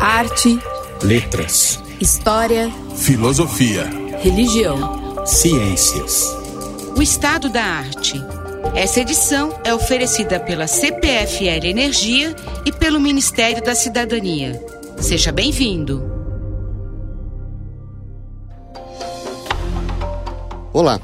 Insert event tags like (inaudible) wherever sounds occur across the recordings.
Arte, letras, história, filosofia, religião, ciências. O estado da arte. Essa edição é oferecida pela CPFL Energia e pelo Ministério da Cidadania. Seja bem-vindo. Olá.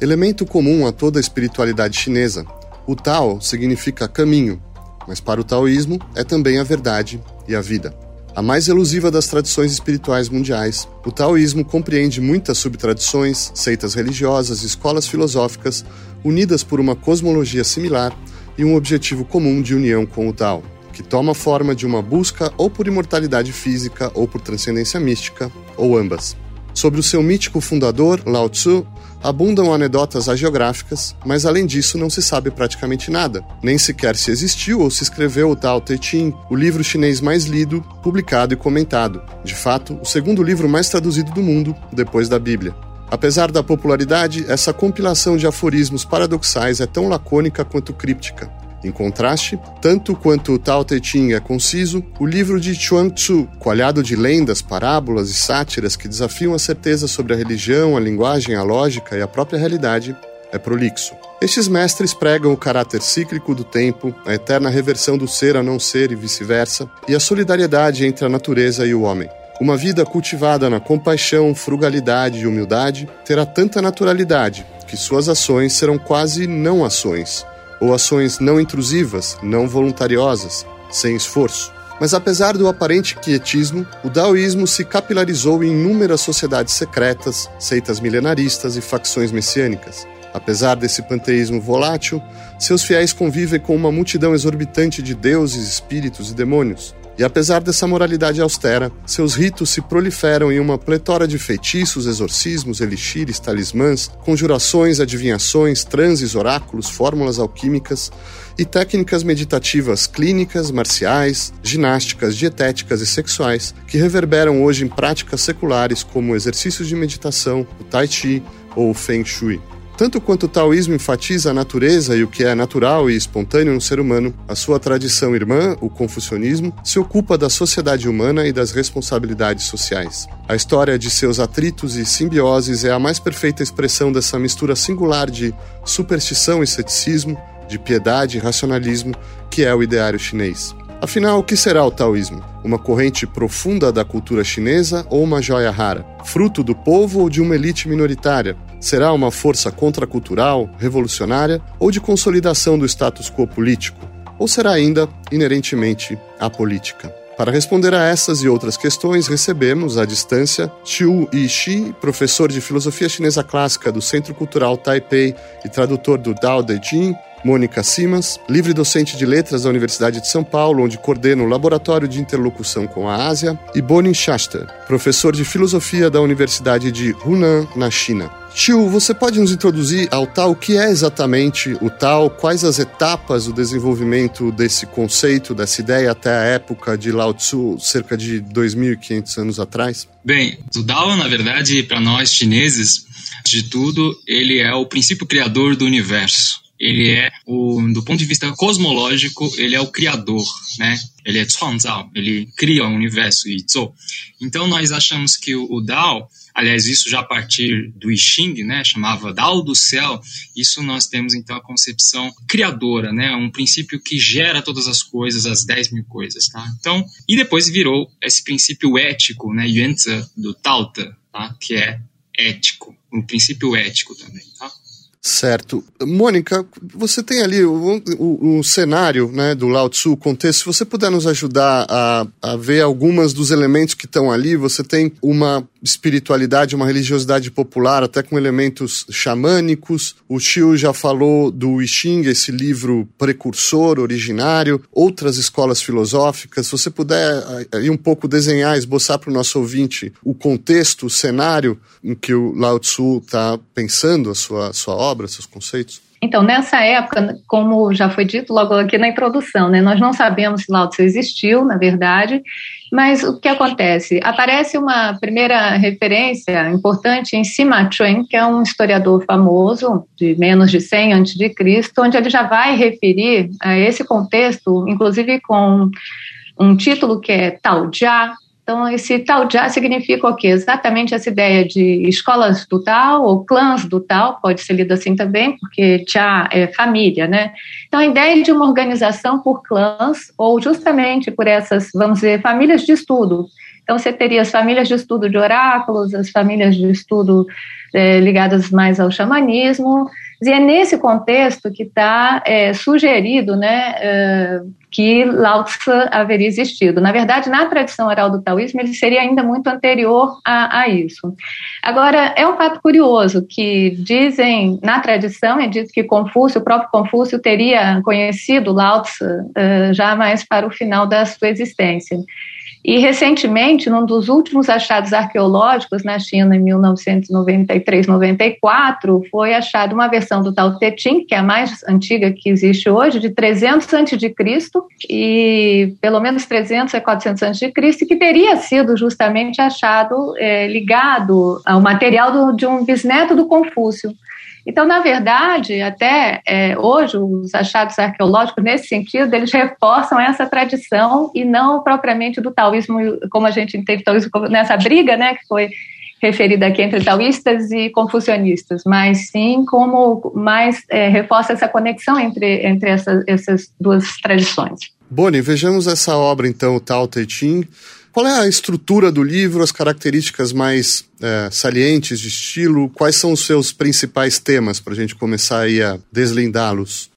Elemento comum a toda a espiritualidade chinesa, o Tao significa caminho, mas para o taoísmo é também a verdade e a vida. A mais elusiva das tradições espirituais mundiais, o taoísmo compreende muitas subtradições, seitas religiosas e escolas filosóficas unidas por uma cosmologia similar e um objetivo comum de união com o Tao, que toma forma de uma busca ou por imortalidade física ou por transcendência mística, ou ambas. Sobre o seu mítico fundador, Lao Tzu, abundam anedotas hagiográficas, mas além disso não se sabe praticamente nada. Nem sequer se existiu ou se escreveu o Tao Te Ching, o livro chinês mais lido, publicado e comentado. De fato, o segundo livro mais traduzido do mundo, depois da Bíblia. Apesar da popularidade, essa compilação de aforismos paradoxais é tão lacônica quanto críptica. Em contraste, tanto quanto o Tao Te Ching é conciso, o livro de Chuang Tzu, coalhado de lendas, parábolas e sátiras que desafiam a certeza sobre a religião, a linguagem, a lógica e a própria realidade, é prolixo. Estes mestres pregam o caráter cíclico do tempo, a eterna reversão do ser a não ser e vice-versa, e a solidariedade entre a natureza e o homem. Uma vida cultivada na compaixão, frugalidade e humildade terá tanta naturalidade que suas ações serão quase não ações, ou ações não intrusivas, não voluntariosas, sem esforço. Mas apesar do aparente quietismo, o daoísmo se capilarizou em inúmeras sociedades secretas, seitas milenaristas e facções messiânicas. Apesar desse panteísmo volátil, seus fiéis convivem com uma multidão exorbitante de deuses, espíritos e demônios. E apesar dessa moralidade austera, seus ritos se proliferam em uma pletora de feitiços, exorcismos, elixires, talismãs, conjurações, adivinhações, transes, oráculos, fórmulas alquímicas e técnicas meditativas clínicas, marciais, ginásticas, dietéticas e sexuais que reverberam hoje em práticas seculares como exercícios de meditação, o tai chi ou o feng shui. Tanto quanto o taoísmo enfatiza a natureza e o que é natural e espontâneo no ser humano, a sua tradição irmã, o confucionismo, se ocupa da sociedade humana e das responsabilidades sociais. A história de seus atritos e simbioses é a mais perfeita expressão dessa mistura singular de superstição e ceticismo, de piedade e racionalismo que é o ideário chinês. Afinal, o que será o taoísmo? Uma corrente profunda da cultura chinesa ou uma joia rara? Fruto do povo ou de uma elite minoritária? Será uma força contracultural, revolucionária ou de consolidação do status quo político? Ou será ainda inerentemente apolítica? Para responder a essas e outras questões, recebemos, à distância, Xiu Yixi, professor de filosofia chinesa clássica do Centro Cultural Taipei e tradutor do Dao De Jing, Mônica Simas, livre docente de letras da Universidade de São Paulo, onde coordena o Laboratório de Interlocução com a Ásia, e Bonin Shasta, professor de filosofia da Universidade de Hunan, na China. Tio, você pode nos introduzir ao tal? O que é exatamente o tal? Quais as etapas do desenvolvimento desse conceito, dessa ideia até a época de Lao Tzu, cerca de 2.500 anos atrás? Bem, o Tao, na verdade, para nós chineses, de tudo, ele é o princípio criador do universo ele é o, do ponto de vista cosmológico, ele é o criador, né? Ele é Chuangzao, ele cria o universo, Yizhou. Então nós achamos que o, o Dao, aliás, isso já a partir do I Ching, né? Chamava Dao do céu. Isso nós temos então a concepção criadora, né? Um princípio que gera todas as coisas, as 10 mil coisas, tá? Então, e depois virou esse princípio ético, né? Yuanzi do Taote, tá? Que é ético, um princípio ético também, tá? Certo. Mônica, você tem ali o, o, o, cenário né, do Lao Tzu, o contexto. Se você puder nos ajudar a, a ver algumas dos elementos que estão ali, você tem uma espiritualidade, uma religiosidade popular, até com elementos xamânicos. O Xiu já falou do I Ching, esse livro precursor, originário, outras escolas filosóficas. Se você puder aí um pouco desenhar, esboçar para o nosso ouvinte o contexto, o cenário em que o Lao Tzu está pensando a sua, sua obra, seus conceitos. Então, nessa época, como já foi dito logo aqui na introdução, né, nós não sabemos se Lao Tzu existiu, na verdade, mas o que acontece? Aparece uma primeira referência importante em Sima Chuan, que é um historiador famoso, de menos de 100 a.C., onde ele já vai referir a esse contexto, inclusive com um título que é Tao Jia, então, esse Tao Jia significa o quê? Exatamente essa ideia de escolas do Tao ou clãs do Tao, pode ser lido assim também, porque Jia é família, né? Então, a ideia de uma organização por clãs ou justamente por essas, vamos dizer, famílias de estudo. Então, você teria as famílias de estudo de oráculos, as famílias de estudo é, ligadas mais ao xamanismo, e é nesse contexto que está é, sugerido né, é, que Lao Tzu haveria existido. Na verdade, na tradição oral do taoísmo, ele seria ainda muito anterior a, a isso. Agora, é um fato curioso que dizem, na tradição, é dito que Confúcio, o próprio Confúcio, teria conhecido Lao Tzu uh, já mais para o final da sua existência. E, recentemente, num dos últimos achados arqueológicos na China, em 1993-94, foi achada uma versão do Tao Te Ching, que é a mais antiga que existe hoje, de 300 a.C., e pelo menos 300 a 400 a.C., que teria sido justamente achado é, ligado ao material do, de um bisneto do Confúcio. Então, na verdade, até é, hoje, os achados arqueológicos, nesse sentido, eles reforçam essa tradição e não propriamente do taoísmo, como a gente entende taoísmo nessa briga, né, que foi referida aqui entre taoístas e confucionistas, mas sim como mais é, reforça essa conexão entre, entre essa, essas duas tradições. Boni, vejamos essa obra então, o Tao Te Ching. Qual é a estrutura do livro, as características mais é, salientes de estilo? Quais são os seus principais temas para a gente começar aí a deslindá-los?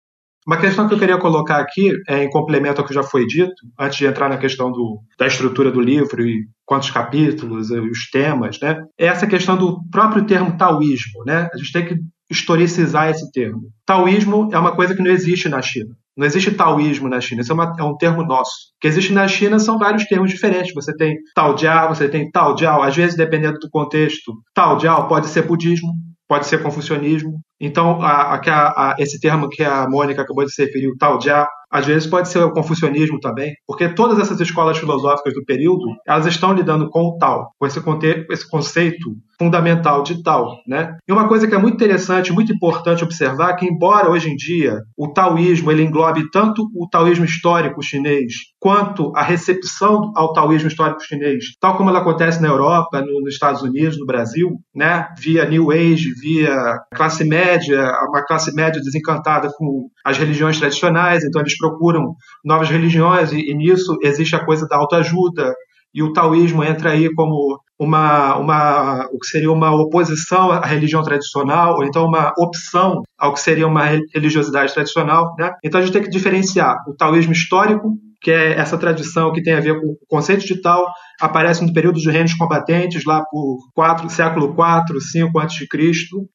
Uma questão que eu queria colocar aqui, é, em complemento ao que já foi dito, antes de entrar na questão do, da estrutura do livro e quantos capítulos, os temas, né, é essa questão do próprio termo taoísmo. Né? A gente tem que historicizar esse termo. Taoísmo é uma coisa que não existe na China. Não existe taoísmo na China, isso é, uma, é, um termo nosso. O que existe na China são vários termos diferentes. Você tem Tao Jiao, você tem Tao Jiao, às vezes, dependendo do contexto, Tao Jiao pode ser budismo, pode ser confucionismo. Então, a, a, a, esse termo que a Mônica acabou de se referir, o Jiao, às vezes pode ser o confucionismo também, porque todas essas escolas filosóficas do período, elas estão lidando com o tal, com esse, esse conceito fundamental de tal, né? E uma coisa que é muito interessante, muito importante observar, que embora hoje em dia o taoísmo ele englobe tanto o taoísmo histórico chinês quanto a recepção ao taoísmo histórico chinês, tal como ela acontece na Europa, no, nos Estados Unidos, no Brasil, né? Via New Age, via classe média, uma classe média desencantada com as religiões tradicionais, então eles procuram novas religiões, e, e nisso existe a coisa da autoajuda, e o taoísmo entra aí como uma, uma, o que seria uma oposição à religião tradicional, ou então uma opção ao que seria uma religiosidade tradicional. Né? Então a gente tem que diferenciar o taoísmo histórico, que é essa tradição que tem a ver com o conceito de Tao, aparece no período dos reinos combatentes, lá por 4, século 4, 5 a.C.,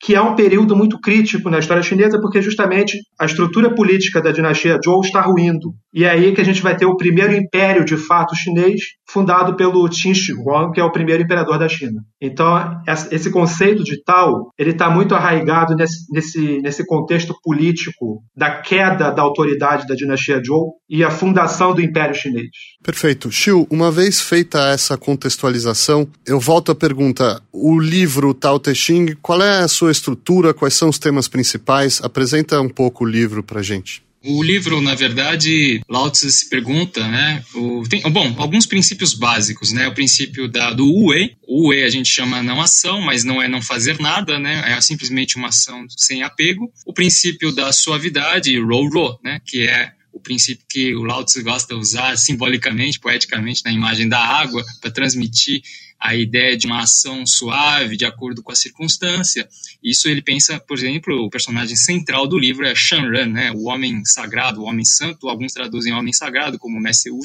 que é um período muito crítico na história chinesa, porque justamente a estrutura política da dinastia Zhou está ruindo. E é aí que a gente vai ter o primeiro império, de fato, chinês, fundado pelo Qin Shi Huang, que é o primeiro imperador da China. Então, esse conceito de Tao, ele está muito arraigado nesse, nesse, nesse contexto político da queda da autoridade da dinastia Zhou e a fundação do Império Chinês. Perfeito. Xiu, uma vez feita essa contextualização, eu volto à pergunta: o livro Tao Te Ching, qual é a sua estrutura? Quais são os temas principais? Apresenta um pouco o livro para gente. O livro, na verdade, Lao Tzu se pergunta, né? O, tem, bom, alguns princípios básicos, né? O princípio da, do Ue. O Ue a gente chama não ação, mas não é não fazer nada, né? É simplesmente uma ação sem apego. O princípio da suavidade, Ro Ro, né? Que é o princípio que o Lao Tzu gosta de usar simbolicamente, poeticamente, na imagem da água, para transmitir a ideia de uma ação suave, de acordo com a circunstância. Isso ele pensa, por exemplo, o personagem central do livro é Shanran, né, o homem sagrado, o homem santo, alguns traduzem homem sagrado como Mestre Wu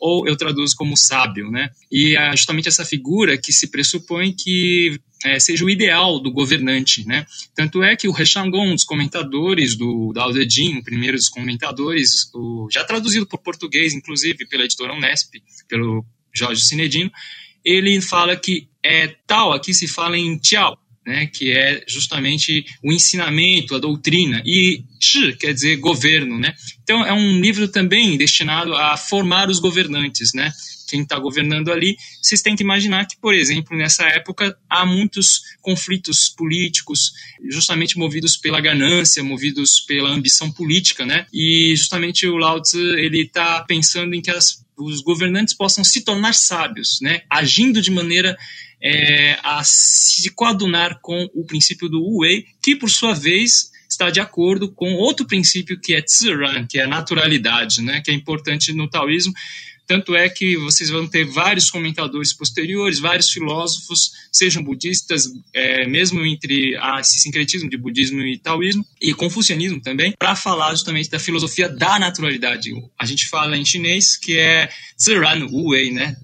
ou eu traduzo como sábio, né? E é justamente essa figura que se pressupõe que é, seja o ideal do governante, né? Tanto é que o Rechangon, um dos comentadores do Dao De Jing, o primeiro dos comentadores, o, já traduzido por português, inclusive pela editora Unesp, pelo Jorge Cinedino, ele fala que é tal, aqui se fala em Tiao, né, que é justamente o ensinamento, a doutrina, e Shi quer dizer governo. Né? Então, é um livro também destinado a formar os governantes. Né? Quem está governando ali, vocês tentam imaginar que, por exemplo, nessa época há muitos conflitos políticos, justamente movidos pela ganância, movidos pela ambição política, né? E justamente o Lao Tzu ele está pensando em que as os governantes possam se tornar sábios, né, agindo de maneira é, a se coadunar com o princípio do Wu Wei, que por sua vez está de acordo com outro princípio que é Ziran, que é a naturalidade, né, que é importante no taoísmo, tanto é que vocês vão ter vários comentadores posteriores, vários filósofos, sejam budistas, é, mesmo entre a, esse sincretismo de budismo e taoísmo, e confucianismo também, para falar justamente da filosofia da naturalidade. A gente fala em chinês que é Ziran Wei, né?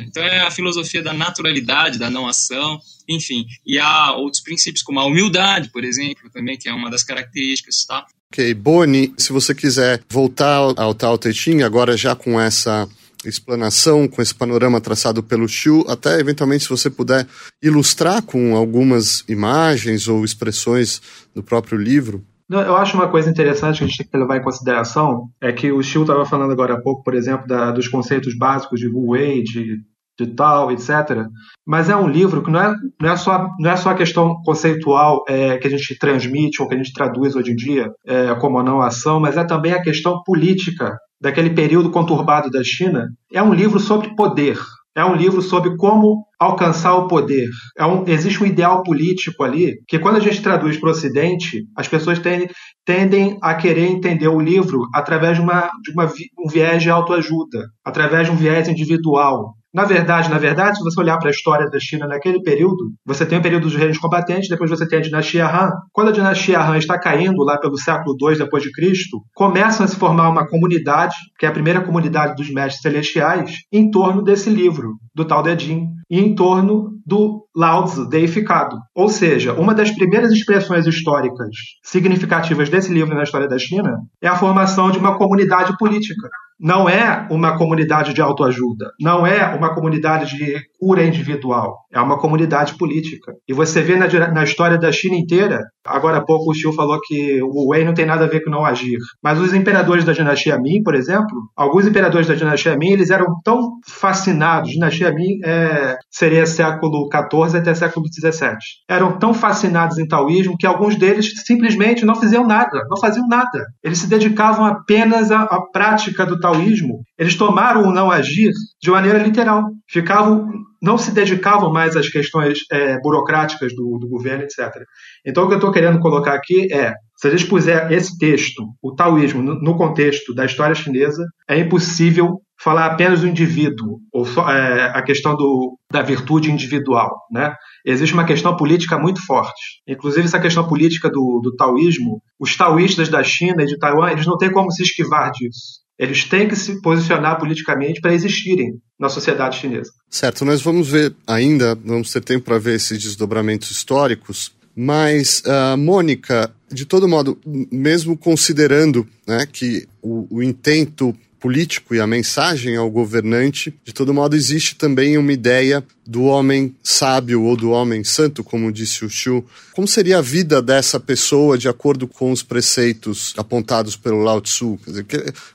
Então é a filosofia da naturalidade, da não ação, enfim. E há outros princípios, como a humildade, por exemplo, também, que é uma das características, tá? Ok, Boni, se você quiser voltar ao Tao Te Ching, agora já com essa explanação, com esse panorama traçado pelo Xu, até eventualmente se você puder ilustrar com algumas imagens ou expressões do próprio livro. Eu acho uma coisa interessante que a gente tem que levar em consideração é que o Xiu estava falando agora há pouco, por exemplo, da, dos conceitos básicos de Wu Wei, de de tal, etc. Mas é um livro que não é, não é, só, não é só a questão conceitual é, que a gente transmite ou que a gente traduz hoje em dia é, como a não ação, mas é também a questão política daquele período conturbado da China. É um livro sobre poder. É um livro sobre como alcançar o poder. É um, existe um ideal político ali que, quando a gente traduz para o Ocidente, as pessoas tendem, tendem a querer entender o livro através de, uma, de uma, um viés de autoajuda, através de um viés individual. Na verdade, na verdade, se você olhar para a história da China naquele período, você tem o período dos reinos combatentes, depois você tem a dinastia Han. Quando a dinastia Han está caindo lá pelo século II depois de Cristo, começa a se formar uma comunidade, que é a primeira comunidade dos mestres celestiais, em torno desse livro, do Tao Te Ching, e em torno do Lao Tzu deificado. Ou seja, uma das primeiras expressões históricas significativas desse livro na história da China é a formação de uma comunidade política não é uma comunidade de autoajuda, não é uma comunidade de cura individual, é uma comunidade política. E você vê na, na história da China inteira, agora há pouco o Xiu falou que o Wei não tem nada a ver com não agir, mas os imperadores da dinastia Ming, por exemplo, alguns imperadores da dinastia Ming, eles eram tão fascinados, dinastia Ming é, seria século XIV até século XVII, eram tão fascinados em taoísmo que alguns deles simplesmente não faziam nada, não faziam nada. Eles se dedicavam apenas à, à prática do taoísmo taoísmo, eles tomaram o não agir de maneira literal. Ficavam, não se dedicavam mais às questões é, burocráticas do, do governo, etc. Então, o que eu estou querendo colocar aqui é se a gente puser esse texto, o taoísmo, no contexto da história chinesa, é impossível falar apenas do indivíduo, ou só, é, a questão do, da virtude individual. Né? Existe uma questão política muito forte. Inclusive, essa questão política do, do taoísmo, os taoístas da China e de Taiwan, eles não têm como se esquivar disso. Eles têm que se posicionar politicamente para existirem na sociedade chinesa. Certo, nós vamos ver ainda, vamos ter tempo para ver esses desdobramentos históricos, mas, uh, Mônica, de todo modo, mesmo considerando né, que o, o intento político e a mensagem ao governante, de todo modo, existe também uma ideia do homem sábio ou do homem santo, como disse o Xu. Como seria a vida dessa pessoa de acordo com os preceitos apontados pelo Lao Tzu? Dizer,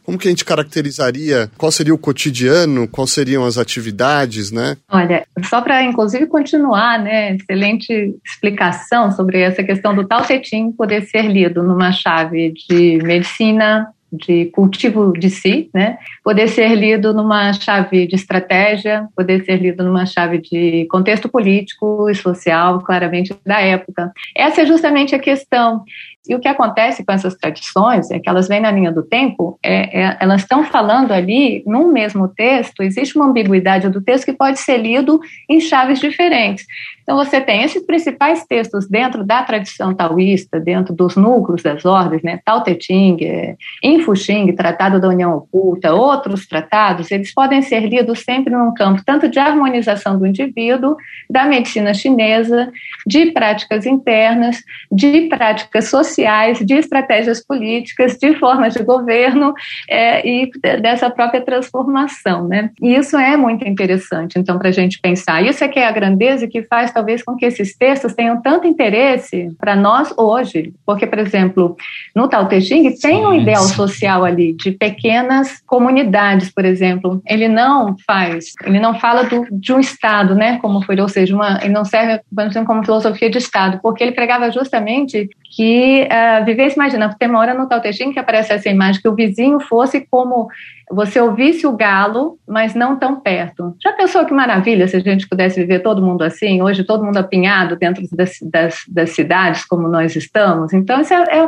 como que a gente caracterizaria? Qual seria o cotidiano? Quais seriam as atividades, né? Olha, só para inclusive continuar, né, excelente explicação sobre essa questão do Tao Te Ching poder ser lido numa chave de medicina, de cultivo de si, né? Poder ser lido numa chave de estratégia, poder ser lido numa chave de contexto político e social, claramente da época. Essa é justamente a questão. E o que acontece com essas tradições é que elas vêm na linha do tempo, é, é, elas estão falando ali, num mesmo texto, existe uma ambiguidade do texto que pode ser lido em chaves diferentes. Então, você tem esses principais textos dentro da tradição taoísta, dentro dos núcleos das ordens, né? Tao Te Ching, é, Infu Xing, Tratado da União Oculta, outros tratados, eles podem ser lidos sempre num campo tanto de harmonização do indivíduo, da medicina chinesa, de práticas internas, de práticas sociais, de estratégias políticas, de formas de governo é, e dessa própria transformação, né? E isso é muito interessante, então, para a gente pensar. Isso é que é a grandeza que faz talvez com que esses textos tenham tanto interesse para nós hoje, porque, por exemplo, no Tao Te Ching tem um ideal social ali de pequenas comunidades, por exemplo. Ele não faz, ele não fala do, de um Estado, né, como foi, ou seja, uma, ele não serve, como filosofia de Estado, porque ele pregava justamente que uh, vivesse, imagina, tem uma hora no Tao Te Ching que aparece essa imagem, que o vizinho fosse como você ouvisse o galo, mas não tão perto. Já pensou que maravilha se a gente pudesse viver todo mundo assim? Hoje todo mundo apinhado dentro das, das, das cidades como nós estamos. Então, isso é, é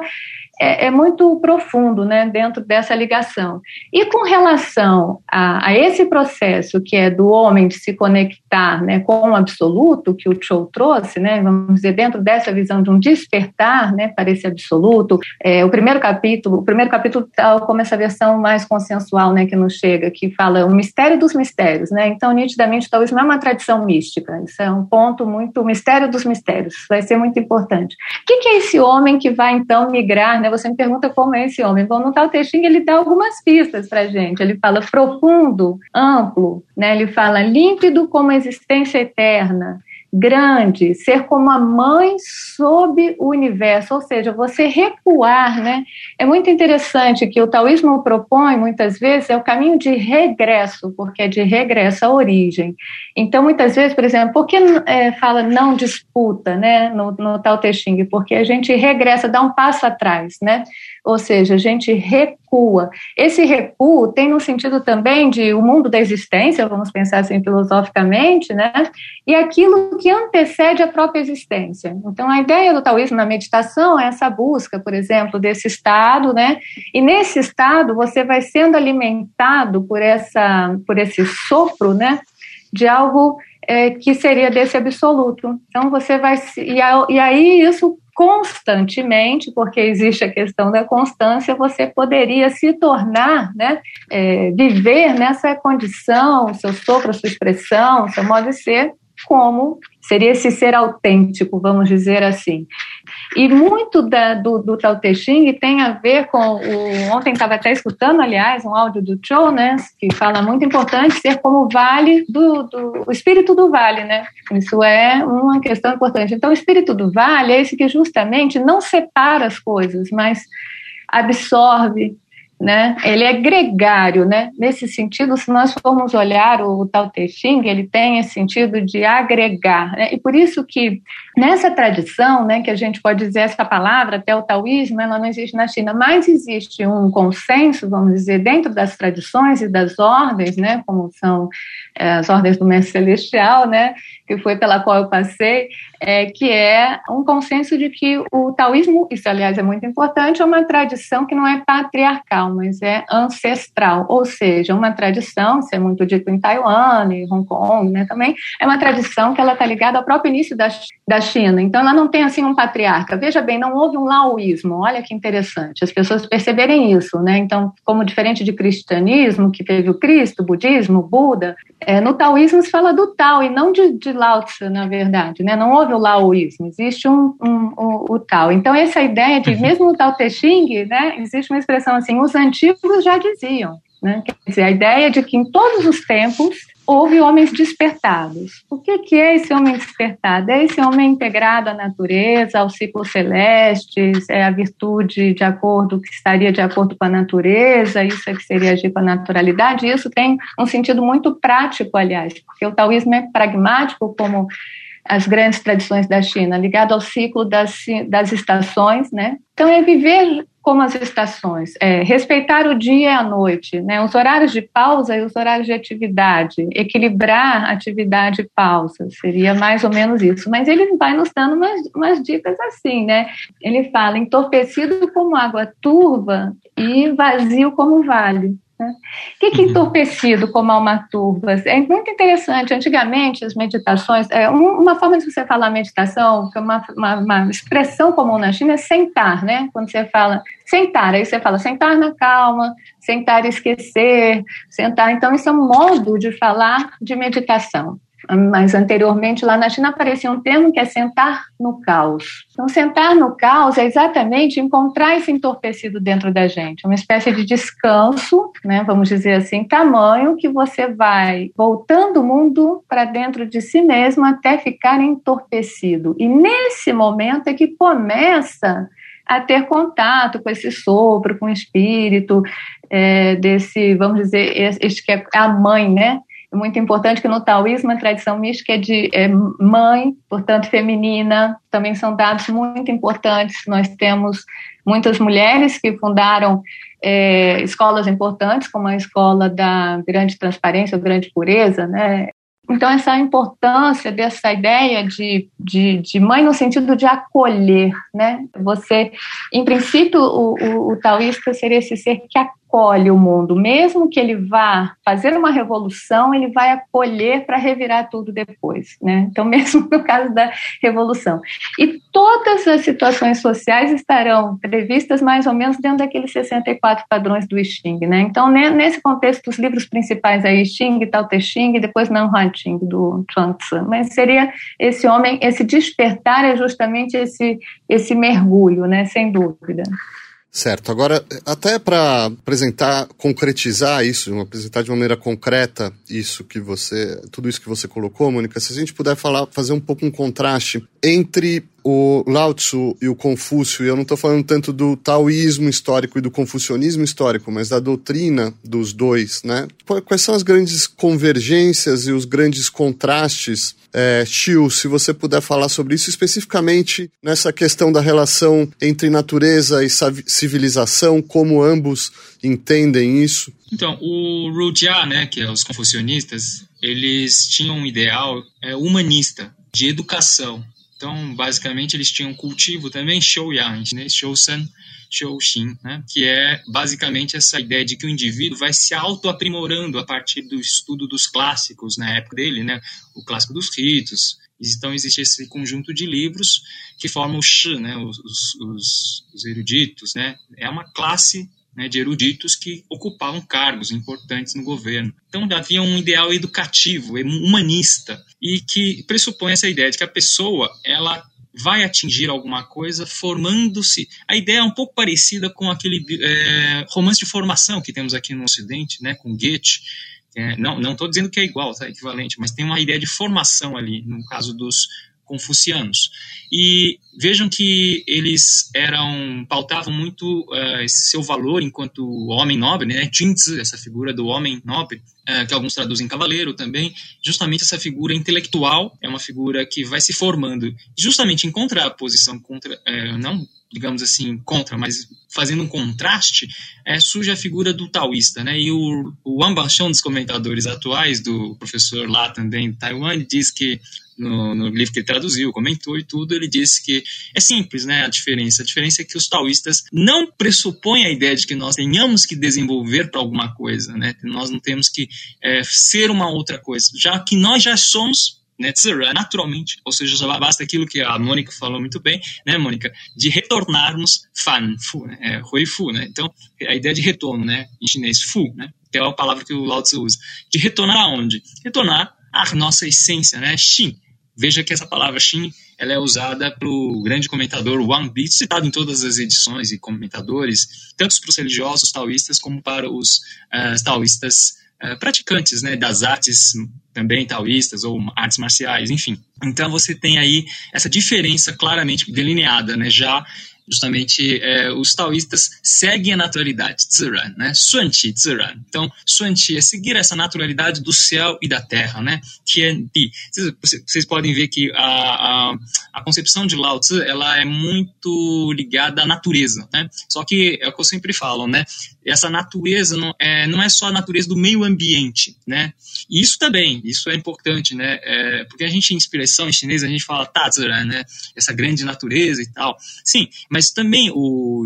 é, é, muito profundo né, dentro dessa ligação. E com relação a, a, esse processo que é do homem de se conectar né, com o absoluto, que o Cho trouxe, né, vamos dizer, dentro dessa visão de um despertar né, para esse absoluto, é, o primeiro capítulo, o primeiro capítulo tal como essa versão mais consensual né, que nos chega, que fala o mistério dos mistérios. Né, então, nitidamente, talvez não é uma tradição mística, isso é um ponto muito, o mistério dos mistérios, vai ser muito importante. O que, que é esse homem que vai, então, migrar né? Você me pergunta como é esse homem. Bom, no tal textinho ele dá algumas pistas para gente. Ele fala profundo, amplo, né? Ele fala límpido como a existência eterna, grande, ser como a mãe sob o universo, ou seja, você recuar, né? É muito interessante que o taoísmo propõe muitas vezes é o caminho de regresso, porque é de regresso à origem. Então, muitas vezes, por exemplo, por que é, fala não disputa, né, no, no Tao Te Ching? Porque a gente regressa, dá um passo atrás, né? Ou seja, a gente recua. Esse recuo tem no sentido também de o mundo da existência, vamos pensar assim filosoficamente, né? E aquilo que antecede a própria existência. Então, a ideia do taoísmo na meditação é essa busca, por exemplo, desse estado, né? E nesse estado você vai sendo alimentado por essa, por esse sopro, né? De algo é, que seria desse absoluto. Então você vai e, e aí isso constantemente, porque existe a questão da constância, você poderia se tornar, né, é, viver nessa condição, seu sopro, sua expressão, seu modo de ser, como seria esse ser autêntico, vamos dizer assim. E muito da, do, do Tao Te Ching tem a ver com o. Ontem estava até escutando, aliás, um áudio do Cho, né, que fala muito importante ser como o vale do, do o espírito do vale, né? Isso é uma questão importante. Então, o espírito do vale é esse que justamente não separa as coisas, mas absorve, né? Ele é gregário, né? Nesse sentido, se nós formos olhar o Tao Te Ching, ele tem esse sentido de agregar, né? E por isso que nessa tradição, né, que a gente pode dizer essa palavra, até o taoísmo, ela não existe na China, mas existe um consenso, vamos dizer, dentro das tradições e das ordens, né, como são as ordens do mestre celestial, né, que foi pela qual eu passei, é, que é um consenso de que o taoísmo, isso aliás é muito importante, é uma tradição que não é patriarcal, mas é ancestral, ou seja, uma tradição, isso é muito dito em Taiwan e Hong Kong, né, também, é uma tradição que ela está ligada ao próprio início da, da China, então ela não tem assim um patriarca, veja bem, não houve um laoísmo, olha que interessante, as pessoas perceberem isso, né, então, como diferente de cristianismo, que teve o Cristo, o budismo, o Buda, é, no taoísmo se fala do Tao e não de, de Lao Tzu, na verdade, né? Não houve o Laoísmo, existe um, um, um, o Tao. Então, essa ideia de, uhum. mesmo no Tao Te Ching, né, existe uma expressão assim, os antigos já diziam, né? Quer dizer, a ideia de que em todos os tempos houve homens despertados. O que, que é esse homem despertado? É esse homem integrado à natureza, ao ciclo celeste, é a virtude de acordo que estaria de acordo com a natureza, isso é que seria agir com a naturalidade. Isso tem um sentido muito prático, aliás, porque o taoísmo é pragmático como as grandes tradições da China, ligado ao ciclo das, das estações, né? Então é viver como as estações, é, respeitar o dia e a noite, né, os horários de pausa e os horários de atividade, equilibrar atividade e pausa, seria mais ou menos isso. Mas ele vai nos dando umas, umas dicas assim, né? Ele fala entorpecido como água turva e vazio como vale. Né? O que, que é entorpecido como alma turva? É muito interessante. Antigamente, as meditações, é, uma forma de você falar meditação, que é uma, uma, uma, expressão comum na China, é sentar, né? Quando você fala sentar, aí você fala sentar na calma, sentar e esquecer, sentar. Então, isso é um modo de falar de meditação mas anteriormente lá na China aparecia um termo que é sentar no caos. Então, sentar no caos é exatamente encontrar esse entorpecido dentro da gente, uma espécie de descanso, né, vamos dizer assim, tamanho que você vai voltando o mundo para dentro de si mesmo até ficar entorpecido. E nesse momento é que começa a ter contato com esse sopro, com o espírito, é, desse, vamos dizer, este que é a mãe, né? Muito importante que no taoísmo a tradição mística é de é mãe, portanto feminina, também são dados muito importantes. Nós temos muitas mulheres que fundaram é, escolas importantes, como a escola da grande transparência, grande pureza, né? Então, essa importância dessa ideia de, de, de, mãe no sentido de acolher, né? Você, em princípio, o, o, o taoísta seria esse ser que acolhe o mundo, mesmo que ele vá fazer uma revolução, ele vai acolher para revirar tudo depois, né? Então, (laughs) mesmo no caso da revolução. E todas as situações sociais estarão previstas mais ou menos dentro daqueles 64 padrões do I Ching, né? Então, nesse contexto, os livros principais aí, I Ching, Tao Te Ching, depois Nan Huan Ching, do Chuang Tzu. Mas seria esse homem, esse despertar é justamente esse, esse mergulho, né? Sem dúvida. Certo. Agora, até para apresentar, concretizar isso, apresentar de maneira concreta isso que você, tudo isso que você colocou, Mônica, se a gente puder falar, fazer um pouco um contraste entre o Lao Tzu e o Confúcio, e eu não estou falando tanto do taoísmo histórico e do confucionismo histórico, mas da doutrina dos dois, né? Quais são as grandes convergências e os grandes contrastes, é, se você puder falar sobre isso especificamente nessa questão da relação entre natureza e civilização, como ambos entendem isso? Então, o Rujia, né, que é os confucionistas, eles tinham um ideal é, humanista de educação então, basicamente, eles tinham cultivo também Shouyang, né? Shousan, Shouxin, né? que é basicamente essa ideia de que o indivíduo vai se auto-aprimorando a partir do estudo dos clássicos na época dele, né? o clássico dos ritos. Então, existe esse conjunto de livros que formam o Shi, né? os, os, os eruditos. Né? É uma classe né, de eruditos que ocupavam cargos importantes no governo. Então havia um ideal educativo, humanista, e que pressupõe essa ideia de que a pessoa ela vai atingir alguma coisa formando-se. A ideia é um pouco parecida com aquele é, romance de formação que temos aqui no Ocidente, né, com Goethe. É, não estou dizendo que é igual, tá, equivalente, mas tem uma ideia de formação ali, no caso dos confucianos. E vejam que eles eram pautavam muito uh, seu valor enquanto homem nobre, né? Jinzi, essa figura do homem nobre, uh, que alguns traduzem cavaleiro também, justamente essa figura intelectual é uma figura que vai se formando, justamente em contraposição contra, uh, não digamos assim, contra, mas fazendo um contraste, é, surge a figura do taoísta, né? E o, o Banxiong, dos comentadores atuais, do professor lá também de Taiwan, diz que no, no, livro que ele traduziu, comentou e tudo, ele disse que é simples, né, a diferença. A diferença é que os taoístas não pressupõem a ideia de que nós tenhamos que desenvolver para alguma coisa, né, que nós não temos que é, ser uma outra coisa, já que nós já somos né, naturalmente, ou seja, já basta aquilo que a Mônica falou muito bem, né, Mônica, de retornarmos fan, fu, né, é, hui fu, né, então a ideia de retorno, né, em chinês, fu, né, que é a palavra que o Lao Tzu usa, de retornar aonde? Retornar à nossa essência, né, xin, Veja que essa palavra Shin ela é usada pelo grande comentador Wang Bi, citado em todas as edições e comentadores, tanto para os religiosos taoístas como para os uh, taoístas praticantes né, das artes também taoístas ou artes marciais, enfim. Então você tem aí essa diferença claramente delineada, né, já justamente é, os taoístas seguem a naturalidade, ziran, né? Suanqi, ziran. Então, Suanqi é seguir essa naturalidade do céu e da terra, né? Tianti. Vocês, podem ver que a, a, a, concepção de Lao Tzu, ela é muito ligada à natureza, né? Só que é o que eu sempre falo, né? Essa natureza não é, não é só a natureza do meio ambiente, né? E isso também, isso é importante, né? É, porque a gente, em inspiração em chinês, a gente fala Taziran, né? Essa grande natureza e tal. Sim, mas também o,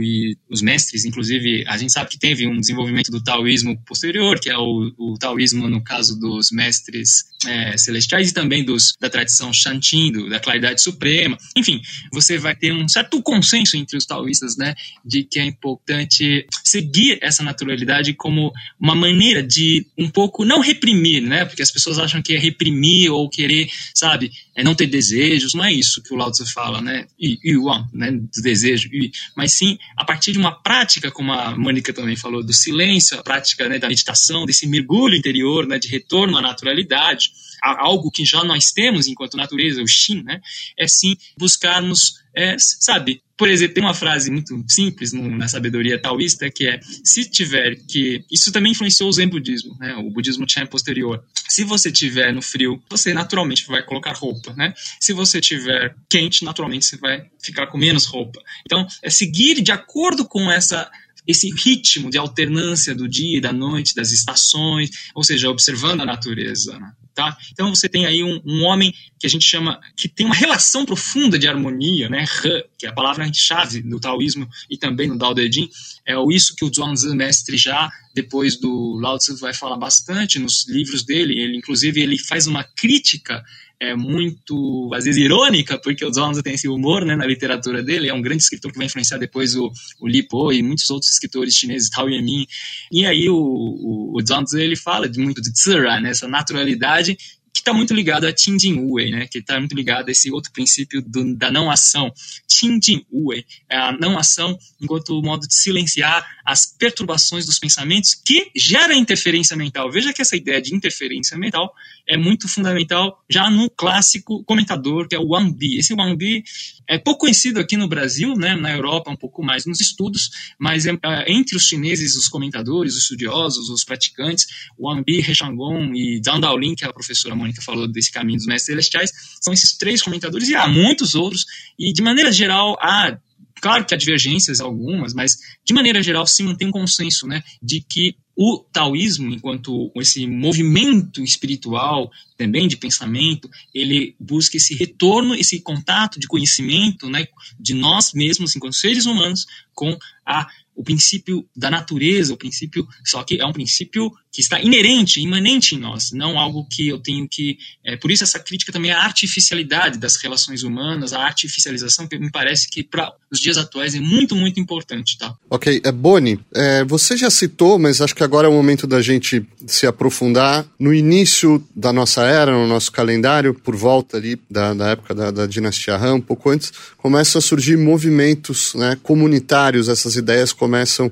os mestres, inclusive, a gente sabe que teve um desenvolvimento do taoísmo posterior, que é o, o taoísmo no caso dos mestres é, celestiais e também dos, da tradição Shantin, da claridade suprema. Enfim, você vai ter um certo consenso entre os taoístas, né, de que é importante seguir essa naturalidade como uma maneira de um pouco não reprimir, né, porque as pessoas acham que é reprimir ou querer, sabe, é não ter desejos, não é isso que o Lao Tzu fala, né, e, e né, do desejo desejo, mas sim a partir de uma prática, como a Mônica também falou, do silêncio, a prática né, da meditação, desse mergulho interior, né, de retorno à naturalidade, algo que já nós temos enquanto natureza, o Shin, né? É sim buscarmos, é, sabe, por exemplo, tem uma frase muito simples na sabedoria taoísta que é: se tiver que. Isso também influenciou o Zen budismo, né? O budismo Chan posterior. Se você tiver no frio, você naturalmente vai colocar roupa, né? Se você tiver quente, naturalmente você vai ficar com menos roupa. Então, é seguir de acordo com essa esse ritmo de alternância do dia e da noite, das estações, ou seja, observando a natureza. Né? Tá? Então você tem aí um, um, homem que a gente chama, que tem uma relação profunda de harmonia, né? He, que é a palavra-chave do taoísmo e também no Dao De Jing, é isso que o Zhuangzi, mestre já, depois do Lao Tzu, vai falar bastante nos livros dele, ele inclusive ele faz uma crítica é muito, às vezes, irônica, porque o Zhuangzi tem esse humor né, na literatura dele, é um grande escritor que vai influenciar depois o, o Li Po e muitos outros escritores chineses, Tao Yuanmin. E aí o, o, o Zhuangzi, ele fala de muito de Zira, né, essa naturalidade que está muito ligado a Qingjin Wei, né, que está muito ligado a esse outro princípio do, da não ação. Qingjin Wei é a não ação enquanto modo de silenciar as perturbações dos pensamentos que gera interferência mental. Veja que essa ideia de interferência mental é muito fundamental já no clássico comentador, que é o Wang. Esse Wang é pouco conhecido aqui no Brasil, né, na Europa um pouco mais nos estudos, mas é, é, entre os chineses, os comentadores, os estudiosos, os praticantes, Wang Bi, He Shanggong e Zhang Daolin, que é a professora falou desse caminho dos mestres celestiais, são esses três comentadores e há muitos outros, e de maneira geral há Claro que há divergências algumas, mas de maneira geral se mantém um consenso né, de que o taoísmo, enquanto esse movimento espiritual, também de pensamento, ele busca esse retorno, esse contato de conhecimento né, de nós mesmos, enquanto seres humanos, com a o princípio da natureza, o princípio, só que é um princípio que está inerente, imanente em nós, não algo que eu tenho que. É, por isso, essa crítica também à artificialidade das relações humanas, a artificialização, que me parece que para os dias atuais é muito, muito importante. Tá? Ok, é, Boni, é, você já citou, mas acho que agora é o momento da gente se aprofundar. No início da nossa era, no nosso calendário, por volta ali da, da época da, da dinastia Han, um pouco antes, começam a surgir movimentos né, comunitários, essas ideias começam a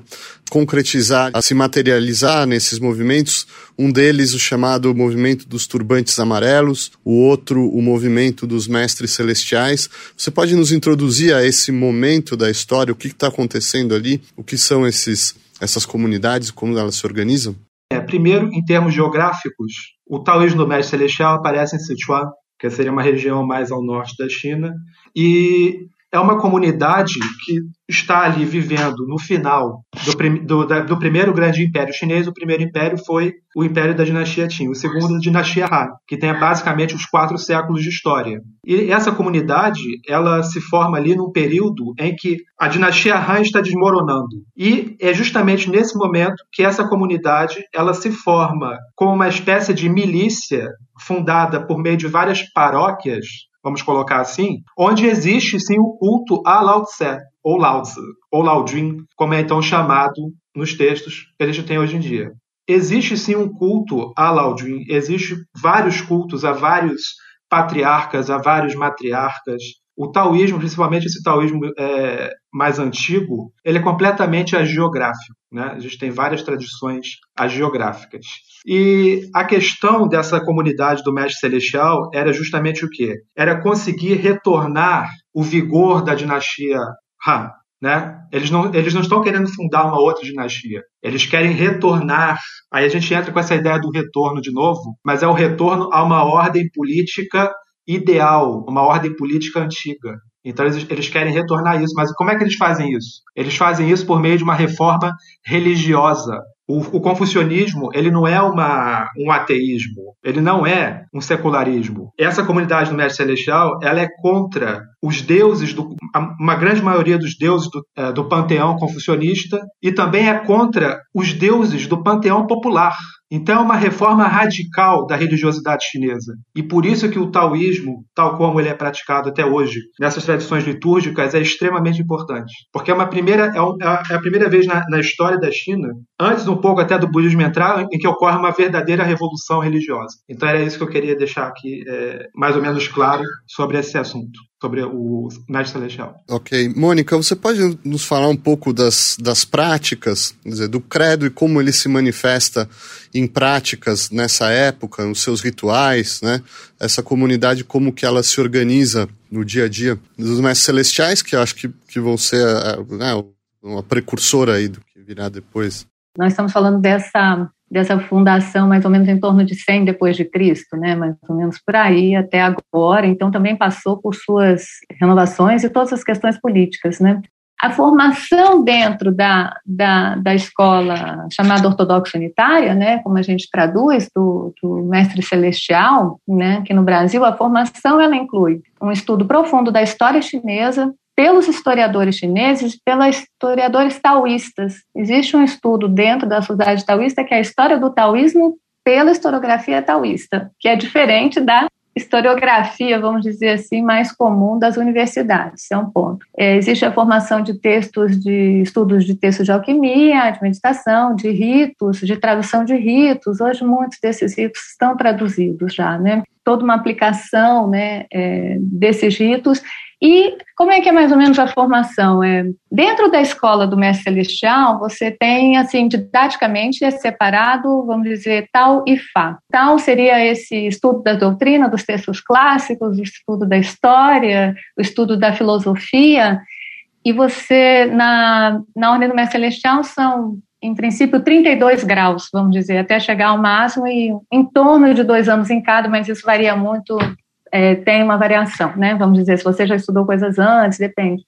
concretizar, a se materializar nesses movimentos. Um deles, o chamado movimento dos turbantes amarelos, o outro, o movimento dos mestres celestiais. Você pode nos introduzir a esse momento da história, o que está acontecendo ali, o que são esses, essas comunidades, como elas se organizam? É, primeiro, em termos geográficos, o taoísmo do mestre celestial aparece em Sichuan, que seria uma região mais ao norte da China, e é uma comunidade que está ali vivendo no final do, do, da, do, primeiro grande império chinês. O primeiro império foi o império da dinastia Qin, o segundo a dinastia Han, que tem basicamente os quatro séculos de história. E essa comunidade, ela se forma ali num período em que a dinastia Han está desmoronando. E é justamente nesse momento que essa comunidade, ela se forma como uma espécie de milícia fundada por meio de várias paróquias vamos colocar assim, onde existe sim o culto a Lao Tse, ou Lao Tzu, ou Lao Jin, como é então chamado nos textos que a gente tem hoje em dia. Existe sim um culto a Lao Jin, existe vários cultos a vários patriarcas, a vários matriarcas. O taoísmo, principalmente esse taoísmo é, mais antigo, ele é completamente agiográfico. Né? A gente tem várias tradições agiográficas. E a questão dessa comunidade do Mestre Celestial era justamente o quê? Era conseguir retornar o vigor da dinastia Han. Né? Eles, não, eles não estão querendo fundar uma outra dinastia. Eles querem retornar. Aí a gente entra com essa ideia do retorno de novo, mas é o retorno a uma ordem política ideal, uma ordem política antiga. Então eles, eles, querem retornar isso. Mas como é que eles fazem isso? Eles fazem isso por meio de uma reforma religiosa. O, o confucionismo ele não é uma, um ateísmo, ele não é um secularismo. Essa comunidade do Mestre Celestial ela é contra os deuses, do, uma grande maioria dos deuses do, é, do panteão confucionista e também é contra os deuses do panteão popular. Então é uma reforma radical da religiosidade chinesa. E por isso que o taoísmo, tal como ele é praticado até hoje, nessas tradições litúrgicas, é extremamente importante. Porque é, uma primeira, é, é, é a primeira vez na, na, história da China, antes um pouco até do budismo entrar, em que ocorre uma verdadeira revolução religiosa. Então era isso que eu queria deixar aqui é, mais ou menos claro sobre esse assunto. Sobre o Mestre Celestial. Ok. Mônica, você pode nos falar um pouco das, das práticas, dizer, do credo e como ele se manifesta em práticas nessa época, nos seus rituais, né? Essa comunidade, como que ela se organiza no dia a dia dos Mestres Celestiais, que eu acho que, que vão ser né, uma precursora aí do que virá depois. Nós estamos falando dessa dessa fundação mais ou menos em torno de 100 depois de Cristo, né, mais ou menos por aí até agora. Então também passou por suas renovações e todas as questões políticas, né. A formação dentro da, da, da escola chamada ortodoxa unitária, né, como a gente traduz, do, do mestre celestial, né, que no Brasil a formação ela inclui um estudo profundo da história chinesa, pelos historiadores chineses pelos historiadores taoístas. Existe um estudo dentro da sociedade taoísta que é a história do taoísmo pela historiografia taoísta, que é diferente da historiografia, vamos dizer assim, mais comum das universidades. Esse é um ponto. É, existe a formação de textos de estudos de textos de alquimia, de meditação, de ritos, de tradução de ritos. Hoje muitos desses ritos estão traduzidos já, né? Toda uma aplicação, né, é, desses ritos e como é que é mais ou menos a formação? É, dentro da escola do Mestre Celestial, você tem, assim, didaticamente é separado, vamos dizer, tal e Fá. Tal seria esse estudo da doutrina, dos textos clássicos, o estudo da história, o estudo da filosofia, e você, na, na Ordem do Mestre Celestial, são em princípio, 32 graus, vamos dizer, até chegar ao máximo, e em torno de dois anos em cada, mas isso varia muito é, tem uma variação, né? Vamos dizer, se você já estudou coisas antes, depende.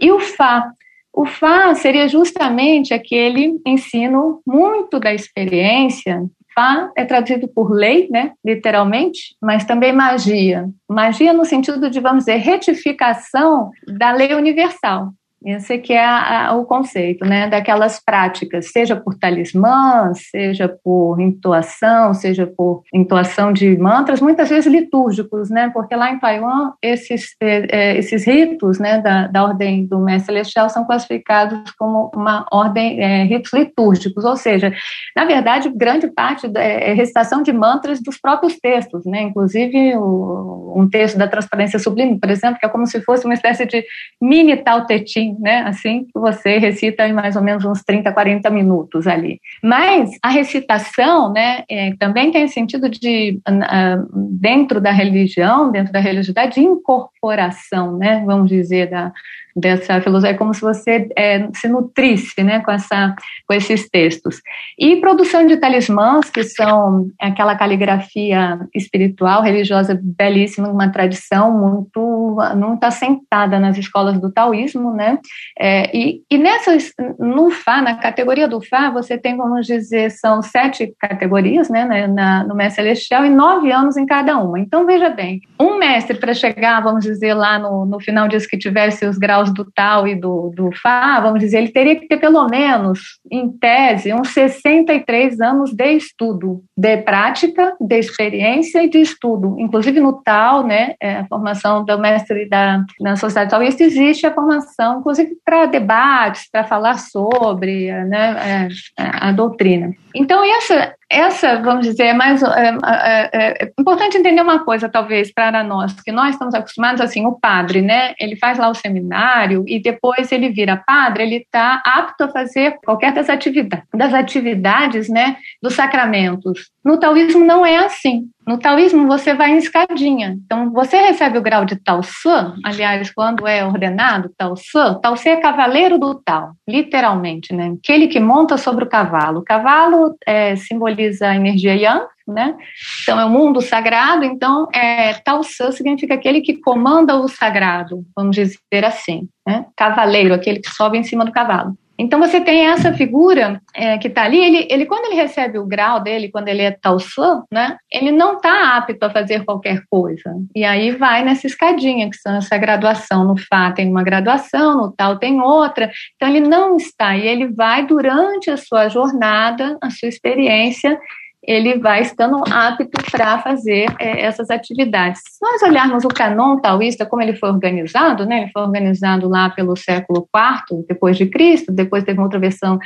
E o Fá? O Fá seria justamente aquele ensino muito da experiência. Fá é traduzido por lei, né, literalmente, mas também magia. Magia no sentido de, vamos dizer, retificação da lei universal. Esse que é a, a, o conceito, né, daquelas práticas, seja por talismã, seja por entoação, seja por entoação de mantras, muitas vezes litúrgicos, né, porque lá em Taiwan esses, é, é, esses ritos, né, da, da ordem do Mestre Celestial são classificados como uma ordem, é, ritos litúrgicos, ou seja, na verdade, grande parte é, é recitação de mantras dos próprios textos, né, inclusive o, um texto da Transparência Sublime, por exemplo, que é como se fosse uma espécie de mini Tao Te Né? Assim, você recita em mais ou menos uns 30, 40 minutos ali. Mas a recitação, né, é, também tem sentido de, uh, dentro da religião, dentro da religiosidade, de incorporação, né? Vamos dizer, da, dessa filosofia, é como se você é, se nutrisse né, com, essa, com esses textos. E produção de talismãs, que são aquela caligrafia espiritual, religiosa belíssima, uma tradição muito, muito assentada nas escolas do taoísmo, né? É, e, e nessas, no Fá, na categoria do Fá, você tem, vamos dizer, são sete categorias, né, na, no Mestre Celestial, e nove anos em cada uma. Então, veja bem, um mestre para chegar, vamos dizer, lá no, no final disso que tivesse os graus do tal e do, do Fá, vamos dizer, ele teria que ter pelo menos, em tese, uns 63 anos de estudo, de prática, de experiência e de estudo. Inclusive no tal, né, é, a formação do mestre da, na sociedade taoísta, existe a formação, inclusive para debates, para falar sobre né, é, a doutrina. Então, essa, essa, vamos dizer, é mais é, é, é, é importante entender uma coisa, talvez, para nós, que nós estamos acostumados assim, o padre, né? Ele faz lá o seminário e depois ele vira padre, ele está apto a fazer qualquer das atividades, das atividades, né? Dos sacramentos. No taoísmo não é assim. No taoísmo você vai em escadinha. Então você recebe o grau de Taosan, aliás, quando é ordenado Taosan, Taosan é cavaleiro do Tao, literalmente, né? Aquele que monta sobre o cavalo. O cavalo é, simboliza a energia Yang, né? Então é o mundo sagrado, então é, Taosan significa aquele que comanda o sagrado, vamos dizer assim, né? Cavaleiro, aquele que sobe em cima do cavalo. Então você tem essa figura é, que está ali, ele, ele, quando ele recebe o grau dele, quando ele é Taosan, né, ele não está apto a fazer qualquer coisa. E aí vai nessa escadinha, que são essa graduação. No Fá tem uma graduação, no Tal tem outra. Então ele não está, e ele vai durante a sua jornada, a sua experiência, ele vai estando apto para fazer é, essas atividades. Se nós olharmos o canon taoísta, como ele foi organizado, né, ele foi organizado lá pelo século IV depois de Cristo, depois teve outra versão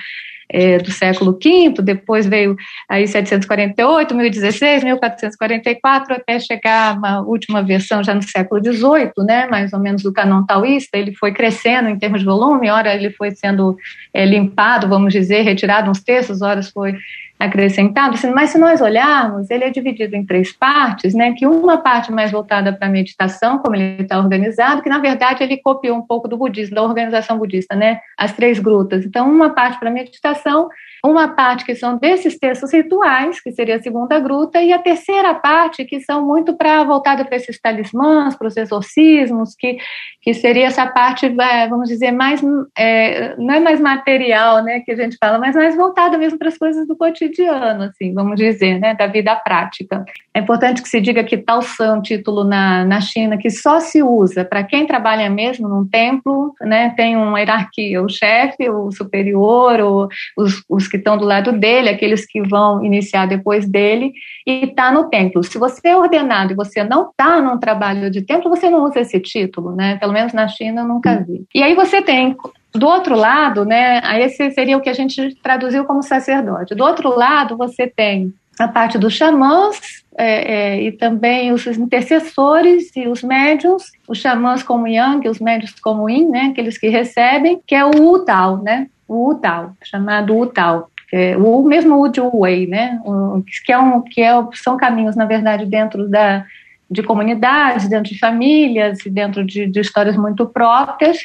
é, do século V, depois veio aí 748, 1016, 1444, até chegar uma última versão já no século XVIII, né, mais ou menos do canon taoísta, ele foi crescendo em termos de volume, ora ele foi sendo é, limpado, vamos dizer, retirado uns textos, horas foi acrescentado, assim, mas se nós olharmos, ele é dividido em três partes, né, que uma parte mais voltada para a meditação, como ele está organizado, que na verdade ele copiou um pouco do budismo, da organização budista, né, as três grutas. Então, uma parte para meditação, uma parte que são desses textos rituais, que seria a segunda gruta, e a terceira parte que são muito para voltada para esses talismãs, para os exorcismos, que, que seria essa parte, é, vamos dizer, mais é, não é mais material, né, que a gente fala, mas mais voltada mesmo para as coisas do cotidiano, assim, vamos dizer, né, da vida prática. É importante que se diga que tal são título na, na China que só se usa para quem trabalha mesmo num templo, né, tem uma hierarquia, o chefe, o superior, o, os, os que estão do lado dele, aqueles que vão iniciar depois dele, e está no templo. Se você é ordenado e você não está num trabalho de templo, você não usa esse título, né? Pelo menos na China eu nunca vi. E aí você tem do outro lado, né, esse seria o que a gente traduziu como sacerdote. Do outro lado, você tem a parte dos xamãs é, é, e também os intercessores e os médios, os xamãs como Yang, os médios como Yin, né, aqueles que recebem, que é o Utao, né, o Utao, chamado Utao. É, o mesmo Wu Wei, né, o, que, é um, que é, são caminhos, na verdade, dentro da, de comunidades, dentro de famílias e dentro de, de histórias muito próprias,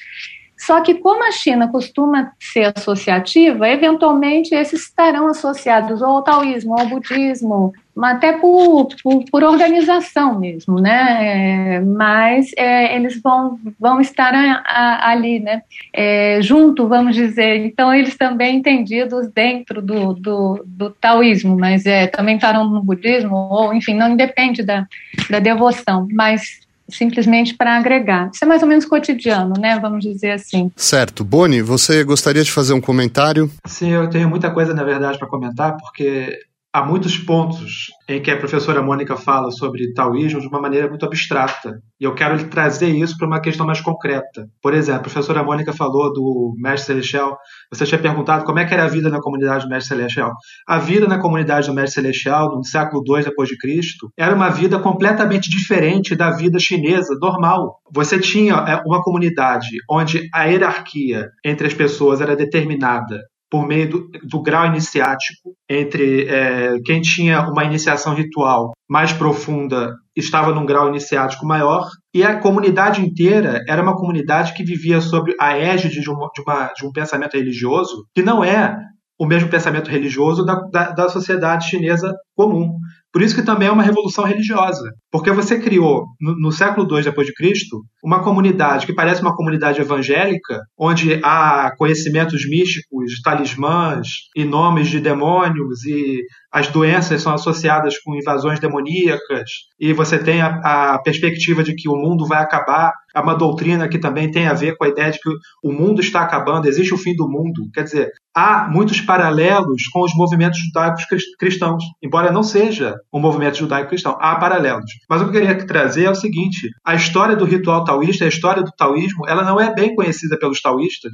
só que, como a China costuma ser associativa, eventualmente esses estarão associados ao taoísmo, ao budismo, até por, por, por organização mesmo, né? É, mas é, eles vão, vão estar a, a, ali, né? É, junto, vamos dizer. Então, eles também entendidos dentro do, do, do taoísmo, mas é, também estarão no budismo, ou enfim, não independe da, da devoção. Mas simplesmente para agregar. Isso é mais ou menos cotidiano, né? Vamos dizer assim. Certo. Boni, você gostaria de fazer um comentário? Sim, eu tenho muita coisa, na verdade, para comentar, porque há muitos pontos em que a professora Mônica fala sobre taoísmo de uma maneira muito abstrata. E eu quero trazer isso para uma questão mais concreta. Por exemplo, a professora Mônica falou do Mestre Celestial. Você tinha perguntado como é que era a vida na comunidade do Mestre Celestial. A vida na comunidade do Mestre Celestial, no século II depois de Cristo, era uma vida completamente diferente da vida chinesa normal. Você tinha é, uma comunidade onde a hierarquia entre as pessoas era determinada por meio do, do grau iniciático, entre é, quem tinha uma iniciação ritual mais profunda estava num grau iniciático maior, e a comunidade inteira era uma comunidade que vivia sob a égide de, uma, de, uma, de um pensamento religioso que não é o mesmo pensamento religioso da, da, da sociedade chinesa comum. Por isso que também é uma revolução religiosa, porque você criou no, no século II depois de Cristo uma comunidade que parece uma comunidade evangélica, onde há conhecimentos místicos, talismãs e nomes de demônios e as doenças são associadas com invasões demoníacas e você tem a, a perspectiva de que o mundo vai acabar. É uma doutrina que também tem a ver com a ideia de que o mundo está acabando, existe o fim do mundo. Quer dizer, há muitos paralelos com os movimentos judaicos cristãos, embora não seja um movimento judaico-cristão, há paralelos. Mas o que eu queria trazer é o seguinte: a história do ritual taoísta, a história do taoísmo, ela não é bem conhecida pelos taoístas,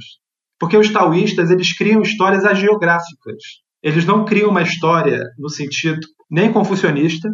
porque os taoístas eles criam histórias agiográficas. Eles não criam uma história no sentido nem confucionista,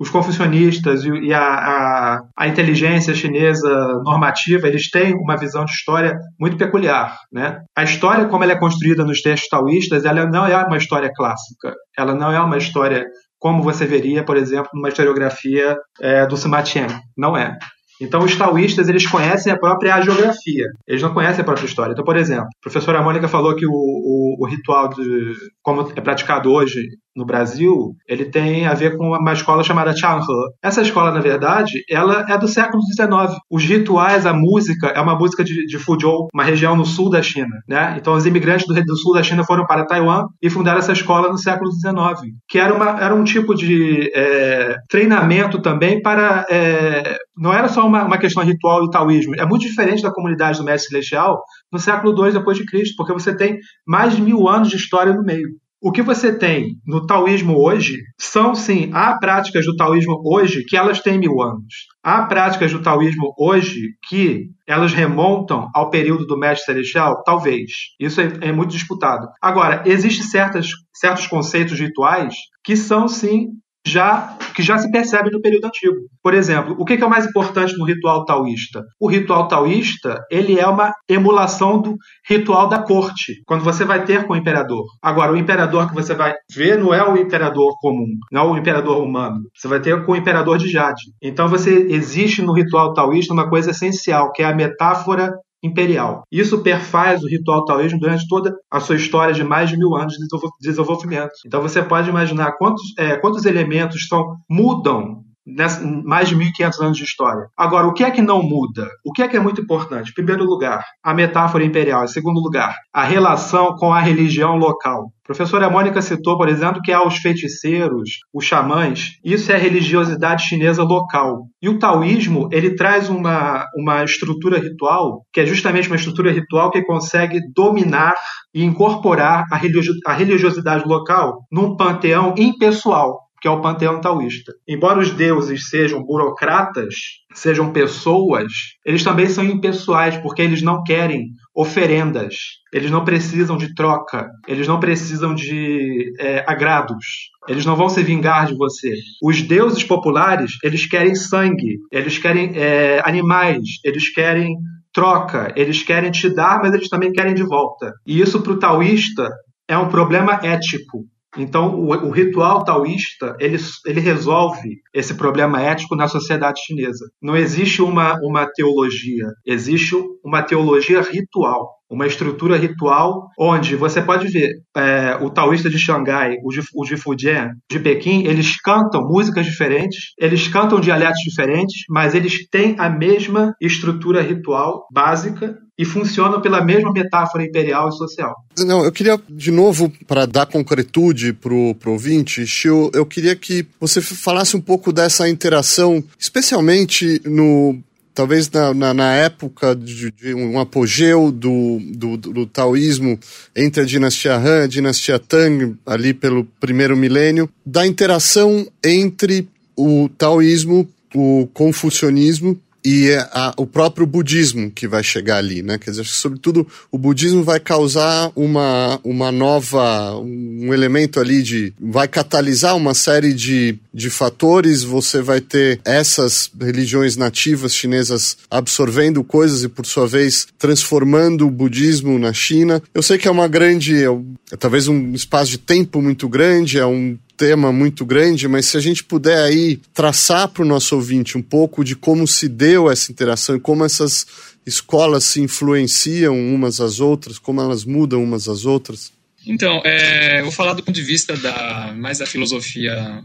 os confucionistas e a, a, a, inteligência chinesa normativa, eles têm uma visão de história muito peculiar. Né? A história, como ela é construída nos textos taoístas, ela não é uma história clássica. Ela não é uma história como você veria, por exemplo, numa historiografia é, do Sima Qian. Não é. Então, os taoístas, eles conhecem a própria geografia, eles não conhecem a própria história. Então, por exemplo, a professora Mônica falou que o, o, o ritual, de, como é praticado hoje no Brasil, ele tem a ver com uma escola chamada Changhe. Essa escola, na verdade, ela é do século XIX. Os rituais, a música, é uma música de, de Fuzhou, uma região no sul da China. Né? Então, os imigrantes do, do sul da China foram para Taiwan e fundaram essa escola no século XIX, que era, uma, era um tipo de é, treinamento também para... É, não era só uma, uma questão ritual e taoísmo, é muito diferente da comunidade do Mestre Celestial no século II depois de Cristo, porque você tem mais de mil anos de história no meio. o que você tem no taoísmo hoje são, sim, há práticas do taoísmo hoje que elas têm mil anos. Há práticas do taoísmo hoje que elas remontam ao período do mestre celestial? Talvez. Isso é, é muito disputado. Agora, existem certas, certos conceitos rituais que são, sim, já que já se percebe no período antigo. Por exemplo, o que é o mais importante no ritual taoísta? O ritual taoísta ele é uma emulação do ritual da corte, quando você vai ter com o imperador. Agora, o imperador que você vai ver não é o imperador comum, não é o imperador humano. Você vai ter com o imperador de Jade. Então, você existe no ritual taoísta uma coisa essencial, que é a metáfora imperial. Isso perfaz o ritual taoísmo durante toda a sua história de mais de mil anos de desenvolvimento. Então você pode imaginar quantos, é, quantos elementos são, mudam nessa, mais de 1.500 anos de história. Agora, o que é que não muda? O que é que é muito importante? Em primeiro lugar, a metáfora imperial. Em segundo lugar, a relação com a religião local. A professora Mônica citou, por exemplo, que há os feiticeiros, os xamãs. Isso é a religiosidade chinesa local. E o taoísmo, ele traz uma, uma estrutura ritual, que é justamente uma estrutura ritual que consegue dominar e incorporar a religiosidade local num panteão impessoal que é o panteão taoísta. Embora os deuses sejam burocratas, sejam pessoas, eles também são impessoais, porque eles não querem oferendas, eles não precisam de troca, eles não precisam de é, agrados, eles não vão se vingar de você. Os deuses populares, eles querem sangue, eles querem é, animais, eles querem troca, eles querem te dar, mas eles também querem de volta. E isso para o taoísta é um problema ético, então, o, o, ritual taoísta ele, ele resolve esse problema ético na sociedade chinesa. Não existe uma, uma teologia, existe uma teologia ritual, uma estrutura ritual onde você pode ver é, o taoísta de Xangai, o de, Fujian, de Pequim, eles cantam músicas diferentes, eles cantam dialetos diferentes, mas eles têm a mesma estrutura ritual básica e funcionam pela mesma metáfora imperial e social. Não, eu queria, de novo, para dar concretude para o ouvinte, Shio, eu queria que você falasse um pouco dessa interação, especialmente no talvez na, na, na época de, de, um apogeu do, do, do, taoísmo entre a dinastia Han e a dinastia Tang, ali pelo primeiro milênio, da interação entre o taoísmo, o confucionismo e é a, o próprio budismo que vai chegar ali, né? Quer dizer, sobretudo o budismo vai causar uma, uma nova, um elemento ali de, vai catalisar uma série de, de fatores, você vai ter essas religiões nativas chinesas absorvendo coisas e por sua vez transformando o budismo na China. Eu sei que é uma grande, é, é talvez um espaço de tempo muito grande, é um tema muito grande, mas se a gente puder aí traçar para o nosso ouvinte um pouco de como se deu essa interação e como essas escolas se influenciam umas às outras, como elas mudam umas às outras. Então, é, eu vou falar do ponto de vista da mais da filosofia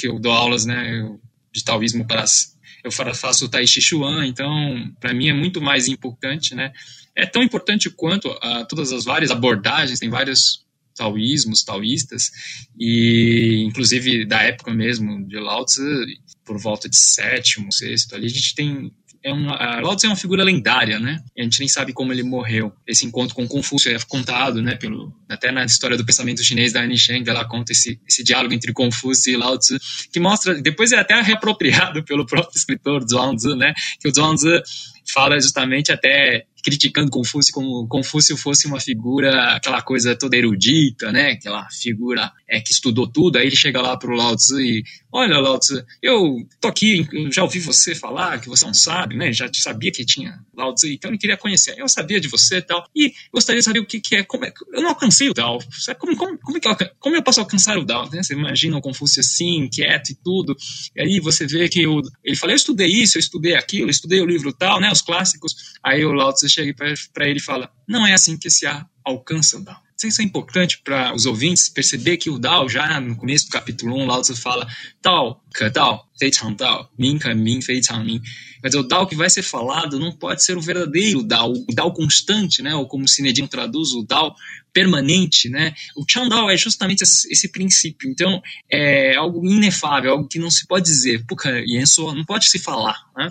que eu dou aulas, né, de taoísmo para eu faço o Tai Chi Chuan, então para mim é muito mais importante, né? É tão importante quanto a, todas as várias abordagens, tem vários taoísmos, taoístas, e inclusive da época mesmo de Lao Tzu, por volta de sétimo, sexto, ali a gente tem é Lao Tzu é uma figura lendária, né? A gente nem sabe como ele morreu. Esse encontro com Confúcio é contado, né? Pelo, até na história do pensamento chinês da Annie Sheng, ela conta esse, esse diálogo entre Confúcio e Lao Tzu, que mostra, depois é até reapropriado (laughs) pelo próprio escritor Zhuangzi, né? Que o Zhuangzi fala justamente até criticando Confúcio como Confúcio fosse uma figura, aquela coisa toda erudita, né? Aquela figura é, que estudou tudo. Aí ele chega lá pro Lao Tzu e, olha, Lao Tzu, eu tô aqui, já ouvi você falar que você não sabe, né? Já sabia que tinha Lao Tzu, então eu queria conhecer. Eu sabia de você e tal. E gostaria de saber o que, que é, como é. Eu não alcancei o Dao. Como, como, como, é que eu, como eu posso alcançar o Dao? Né? Você imagina o Confúcio assim, quieto e tudo. E aí você vê que o, ele fala, eu estudei isso, eu estudei aquilo, eu estudei o livro tal, né? Os clássicos. Aí o Lao Tzu chega para ele e fala: Não é assim que se alcança o Dao. Isso é importante para os ouvintes perceber que o Dao, já no começo do capítulo 1, Lao Tzu fala Dao, ke Dao, fei chang Dao, min ke min, fei chang min. Mas o Dao que vai ser falado não pode ser o verdadeiro Dao, o Dao constante, né? ou como o Sinedin traduz, o Dao permanente. Né? O Chang Dao é justamente esse, princípio. Então, é algo inefável, algo que não se pode dizer, não pode se falar. Né?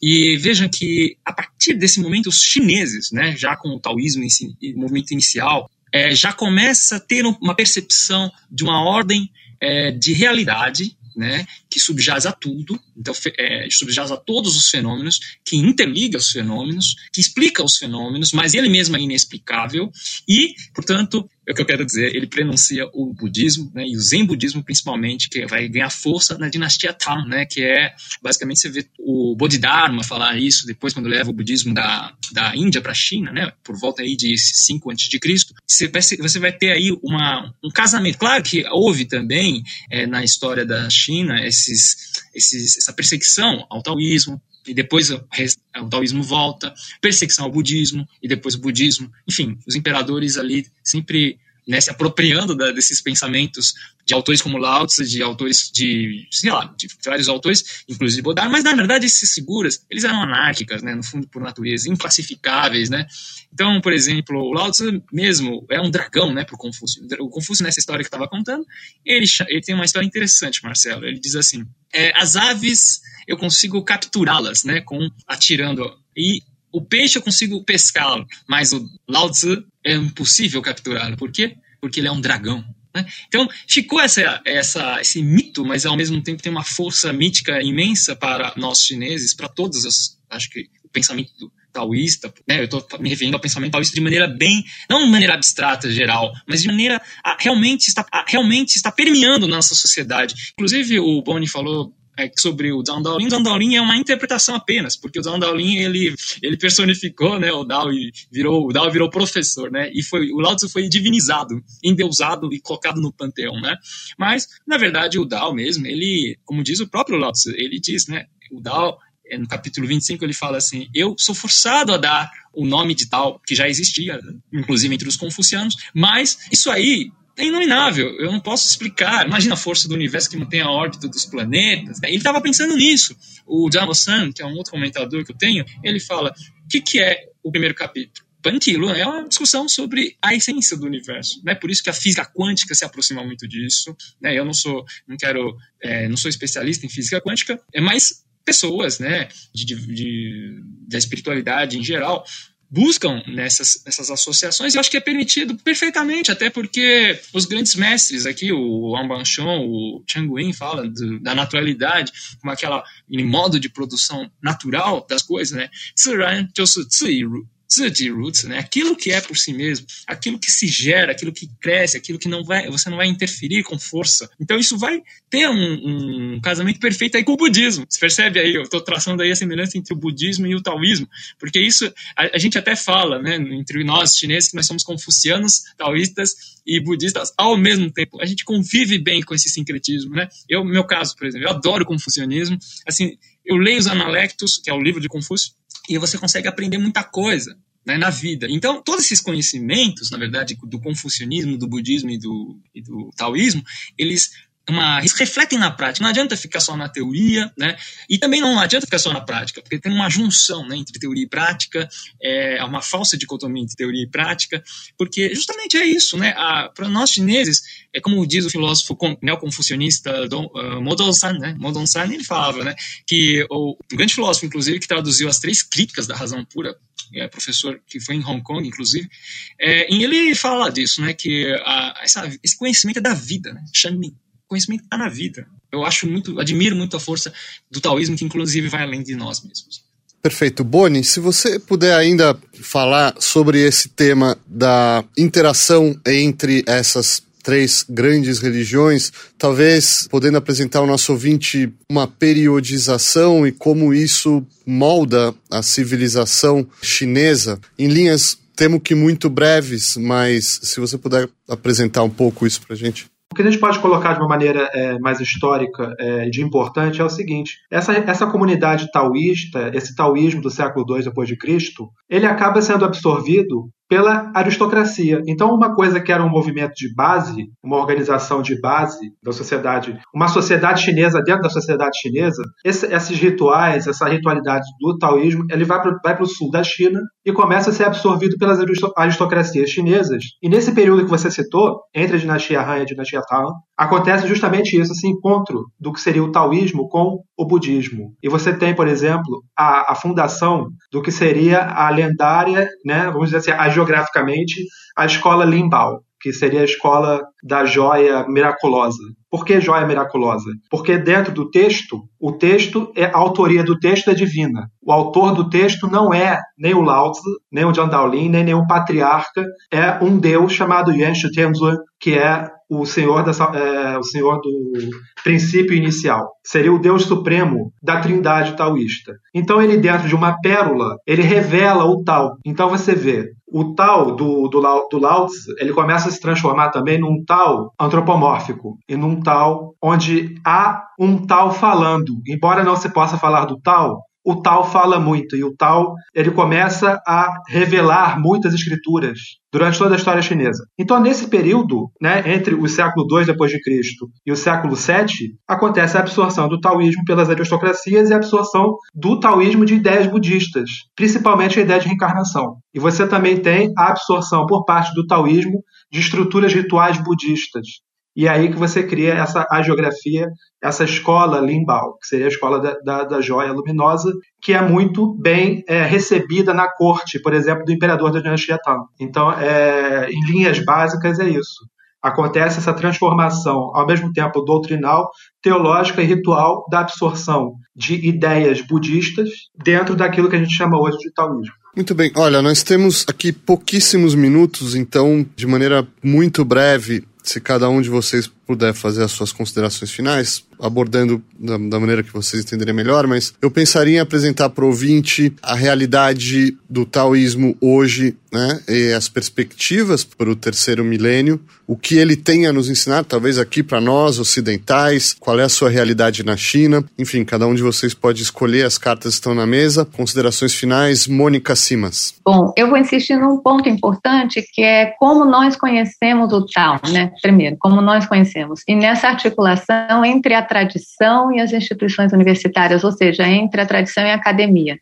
E vejam que, a partir desse momento, os chineses, né, já com o taoísmo, esse movimento inicial, é, já começa a ter uma percepção de uma ordem é, de realidade né, que subjaz a tudo, então é, subjaz a todos os fenômenos, que interliga os fenômenos, que explica os fenômenos, mas ele mesmo é inexplicável e, portanto, é o que eu quero dizer, ele prenuncia o budismo, né, e o zen budismo principalmente, que vai ganhar força na dinastia Tang, né, que é, basicamente, você vê o Bodhidharma falar isso, depois quando leva o budismo da, da Índia para a China, né, por volta aí de 5 a.C., você vai, você vai ter aí uma, um casamento. Claro que houve também, é, na história da China, esses, esses, essa perseguição ao taoísmo, e depois o, taoísmo volta, perseguição ao budismo, e depois o budismo. Enfim, os imperadores ali sempre né, se apropriando da, desses pensamentos de autores como Lao Tzu, de autores de, sei lá, de vários autores, inclusive Bodar, mas na verdade esses figuras, eles eram anárquicas, né, no fundo por natureza, inclassificáveis, né. Então, por exemplo, o Lao Tzu mesmo é um dragão, né, pro Confúcio. O Confúcio nessa história que estava contando, ele, ele tem uma história interessante, Marcelo. Ele diz assim: é, as aves eu consigo capturá-las, né, com atirando e o peixe eu consigo pescá-lo, mas o Lao Tzu é impossível capturá-lo. Por quê? Porque ele é um dragão. Né? Então, ficou essa, essa, esse mito, mas ao mesmo tempo tem uma força mítica imensa para nós chineses, para todos os, acho que o pensamento taoísta, né? Eu estou me referindo ao pensamento taoísta de maneira bem, não de maneira abstrata, geral, mas de maneira a, realmente está a, realmente está permeando nossa sociedade. Inclusive o Boni falou é, sobre o Zhang Daolin. O Zhang Daolin é uma interpretação apenas, porque o Zhang Daolin ele, ele personificou, né, o Dao e virou o Dao virou professor, né? E foi o Lao Tzu foi divinizado, endeusado e colocado no panteão, né? Mas na verdade o Dao mesmo, ele, como diz o próprio Lao Tzu, ele diz, né, o Dao é, no capítulo 25 ele fala assim: Eu sou forçado a dar o nome de tal que já existia, inclusive entre os confucianos, mas isso aí é inominável, eu não posso explicar. Imagina a força do universo que mantém a órbita dos planetas. Ele estava pensando nisso. O Jamo San, que é um outro comentador que eu tenho, ele fala: o que, que é o primeiro capítulo? Panquilo é uma discussão sobre a essência do universo, né? Por isso que a física quântica se aproxima muito disso, né? Eu não sou, não quero, é, não sou especialista em física quântica, é mais pessoas, né? De, de, de da espiritualidade em geral buscam nessas, nessas associações, e eu acho que é permitido perfeitamente, até porque os grandes mestres aqui, o Ambanchon, o Chang Wen, fala do, da naturalidade, como aquele modo de produção natural das coisas, né? 自然就是自然 né? Aquilo que é por si mesmo, aquilo que se gera, aquilo que cresce, aquilo que não vai, você não vai interferir com força. Então isso vai ter um, um casamento perfeito aí com o budismo. Você percebe aí? Eu estou traçando aí a semelhança entre o budismo e o taoísmo, porque isso a, a gente até fala, né? Entre nós chineses que nós somos confucianos, taoístas e budistas ao mesmo tempo. A gente convive bem com esse sincretismo, né? Eu, meu caso, por exemplo, eu adoro confucionismo. Assim, eu leio os Analectos, que é o livro de Confúcio, e você consegue aprender muita coisa né, na vida. Então, todos esses conhecimentos, na verdade, do confucionismo, do budismo e do, e do taoísmo, eles eles refletem na prática. Não adianta ficar só na teoria, né? E também não adianta ficar só na prática, porque tem uma junção né, entre teoria e prática, é uma falsa dicotomia entre teoria e prática, porque justamente é isso, né? Para nós chineses, é como diz o filósofo neoconfucionista Don, uh, Modon San, né? Modon San, ele falava, né? Que o grande filósofo, inclusive, que traduziu as três críticas da razão pura, é, professor que foi em Hong Kong, inclusive, é, e ele fala disso, né? Que a, essa, esse conhecimento é da vida, né? Shanmin conhecimento está na vida. Eu acho muito, admiro muito a força do taoísmo, que inclusive vai além de nós mesmos. Perfeito. Boni, se você puder ainda falar sobre esse tema da interação entre essas três grandes religiões, talvez podendo apresentar ao nosso ouvinte uma periodização e como isso molda a civilização chinesa em linhas temo que muito breves, mas se você puder apresentar um pouco isso para gente. O que a gente pode colocar de uma maneira é, mais histórica e é, de importante é o seguinte: essa, essa comunidade taoísta, esse taoísmo do século II depois de Cristo, ele acaba sendo absorvido pela aristocracia. Então, uma coisa que era um movimento de base, uma organização de base da sociedade, uma sociedade chinesa dentro da sociedade chinesa, esse, esses rituais, essa ritualidade do taoísmo, ele vai para o sul da China e começa a ser absorvido pelas aristocracias chinesas. E nesse período que você citou, entre a dinastia Han e a dinastia Tang, acontece justamente isso, esse encontro do que seria o taoísmo com o budismo. E você tem, por exemplo, a, a fundação do que seria a lendária, né, vamos dizer assim, a agiograficamente, a escola Limbal, que seria a escola da joia miraculosa. Por que joia miraculosa? Porque dentro do texto, o texto é a autoria do texto é divina. O autor do texto não é nem o Lao nem o Jiang Daolin, nem nenhum patriarca, é um deus chamado Yuan Shutenzue, que é o senhor, dessa, é, o senhor do princípio inicial. Seria o Deus supremo da trindade taoísta. Então ele dentro de uma pérola, ele revela o tal. Então você vê, o tal do, do, do Lao Tzu, ele começa a se transformar também num tal antropomórfico e num tal onde há um tal falando. Embora não se possa falar do tal, o tal fala muito e o tal ele começa a revelar muitas escrituras durante toda a história chinesa. Então, nesse período, né, entre o século II depois de Cristo e o século VII, acontece a absorção do taoísmo pelas aristocracias e a absorção do taoísmo de ideias budistas, principalmente a ideia de reencarnação. E você também tem a absorção por parte do taoísmo de estruturas rituais budistas. E é aí que você cria essa geografia, essa escola Limbao, que seria a escola da, da, da joia luminosa, que é muito bem é, recebida na corte, por exemplo, do imperador da dinastia Tang. Então, é, em linhas básicas, é isso. Acontece essa transformação, ao mesmo tempo doutrinal, teológica e ritual, da absorção de ideias budistas dentro daquilo que a gente chama hoje de taoísmo. Muito bem. Olha, nós temos aqui pouquíssimos minutos, então, de maneira muito breve, se cada um de vocês puder fazer as suas considerações finais, abordando da, da, maneira que vocês entenderem melhor, mas eu pensaria em apresentar para o ouvinte a realidade do taoísmo hoje, né, e as perspectivas para o terceiro milênio, o que ele tem a nos ensinar, talvez aqui para nós ocidentais, qual é a sua realidade na China, enfim, cada um de vocês pode escolher, as cartas estão na mesa. Considerações finais, Mônica Simas. Bom, eu vou insistir num ponto importante que é como nós conhecemos o Tao, né? Primeiro, como nós conhecemos. E nessa articulação entre a tradição e as instituições universitárias, ou seja, entre a tradição e a academia.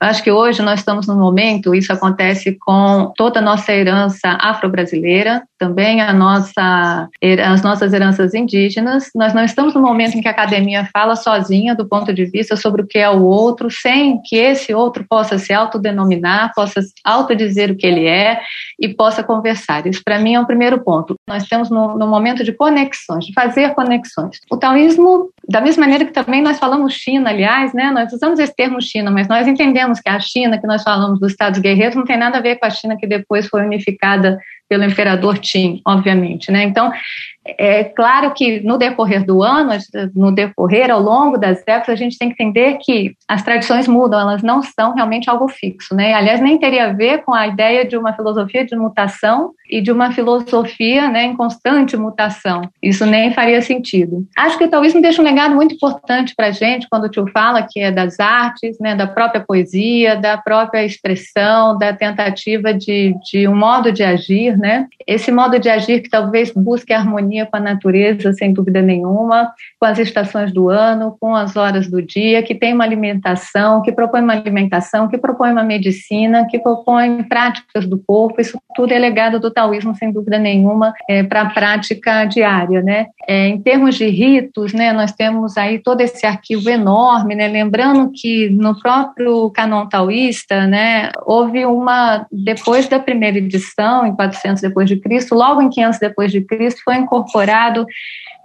Acho que hoje nós estamos num momento, isso acontece com toda a nossa herança afro-brasileira, também a nossa, as nossas heranças indígenas. Nós não estamos no momento em que a academia fala sozinha do ponto de vista sobre o que é o outro, sem que esse outro possa se autodenominar, possa autodizer o que ele é e possa conversar. Isso, para mim, é o primeiro ponto. Nós estamos no momento de conexões, de fazer conexões. O taoísmo, da mesma maneira que também nós falamos China, aliás, né, nós usamos esse termo China, mas nós entendemos que a China, que nós falamos dos Estados Guerreiros, não tem nada a ver com a China que depois foi unificada pelo imperador Qin, obviamente, né? Então, é claro que no decorrer do ano, no decorrer, ao longo das épocas, a gente tem que entender que as tradições mudam, elas não são realmente algo fixo, né? Aliás, nem teria a ver com a ideia de uma filosofia de mutação e de uma filosofia né, em constante mutação. Isso nem faria sentido. Acho que o taoísmo deixa um legado muito importante para a gente quando o tio fala que é das artes, né, da própria poesia, da própria expressão, da tentativa de, de um modo de agir, né? Esse modo de agir que talvez busque harmonia harmonia com a natureza, sem dúvida nenhuma, com as estações do ano, com as horas do dia, que tem uma alimentação, que propõe uma alimentação, que propõe uma medicina, que propõe práticas do corpo. Isso tudo é legado do taoísmo, sem dúvida nenhuma, é, para a prática diária. Né? É, em termos de ritos, né, nós temos aí todo esse arquivo enorme, né? lembrando que no próprio canon taoísta, né, houve uma, depois da primeira edição, em 400 depois de Cristo, logo em 500 depois de Cristo, foi incorporado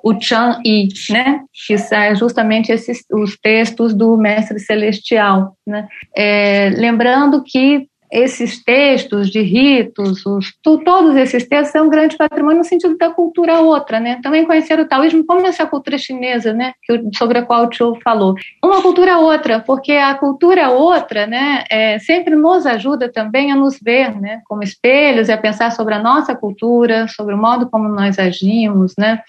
o Chan Yi, né, que são justamente esses os textos do Mestre Celestial, né, é, lembrando que esses textos de ritos, os, todos esses textos são um grande patrimônio no sentido da cultura outra, né? Também conhecer o taoísmo como essa cultura chinesa, né? sobre a qual o Tio falou. Uma cultura outra, porque a cultura outra, né? É, sempre nos ajuda também a nos ver, né? Como espelhos e a pensar sobre a nossa cultura, sobre o modo como nós agimos, né?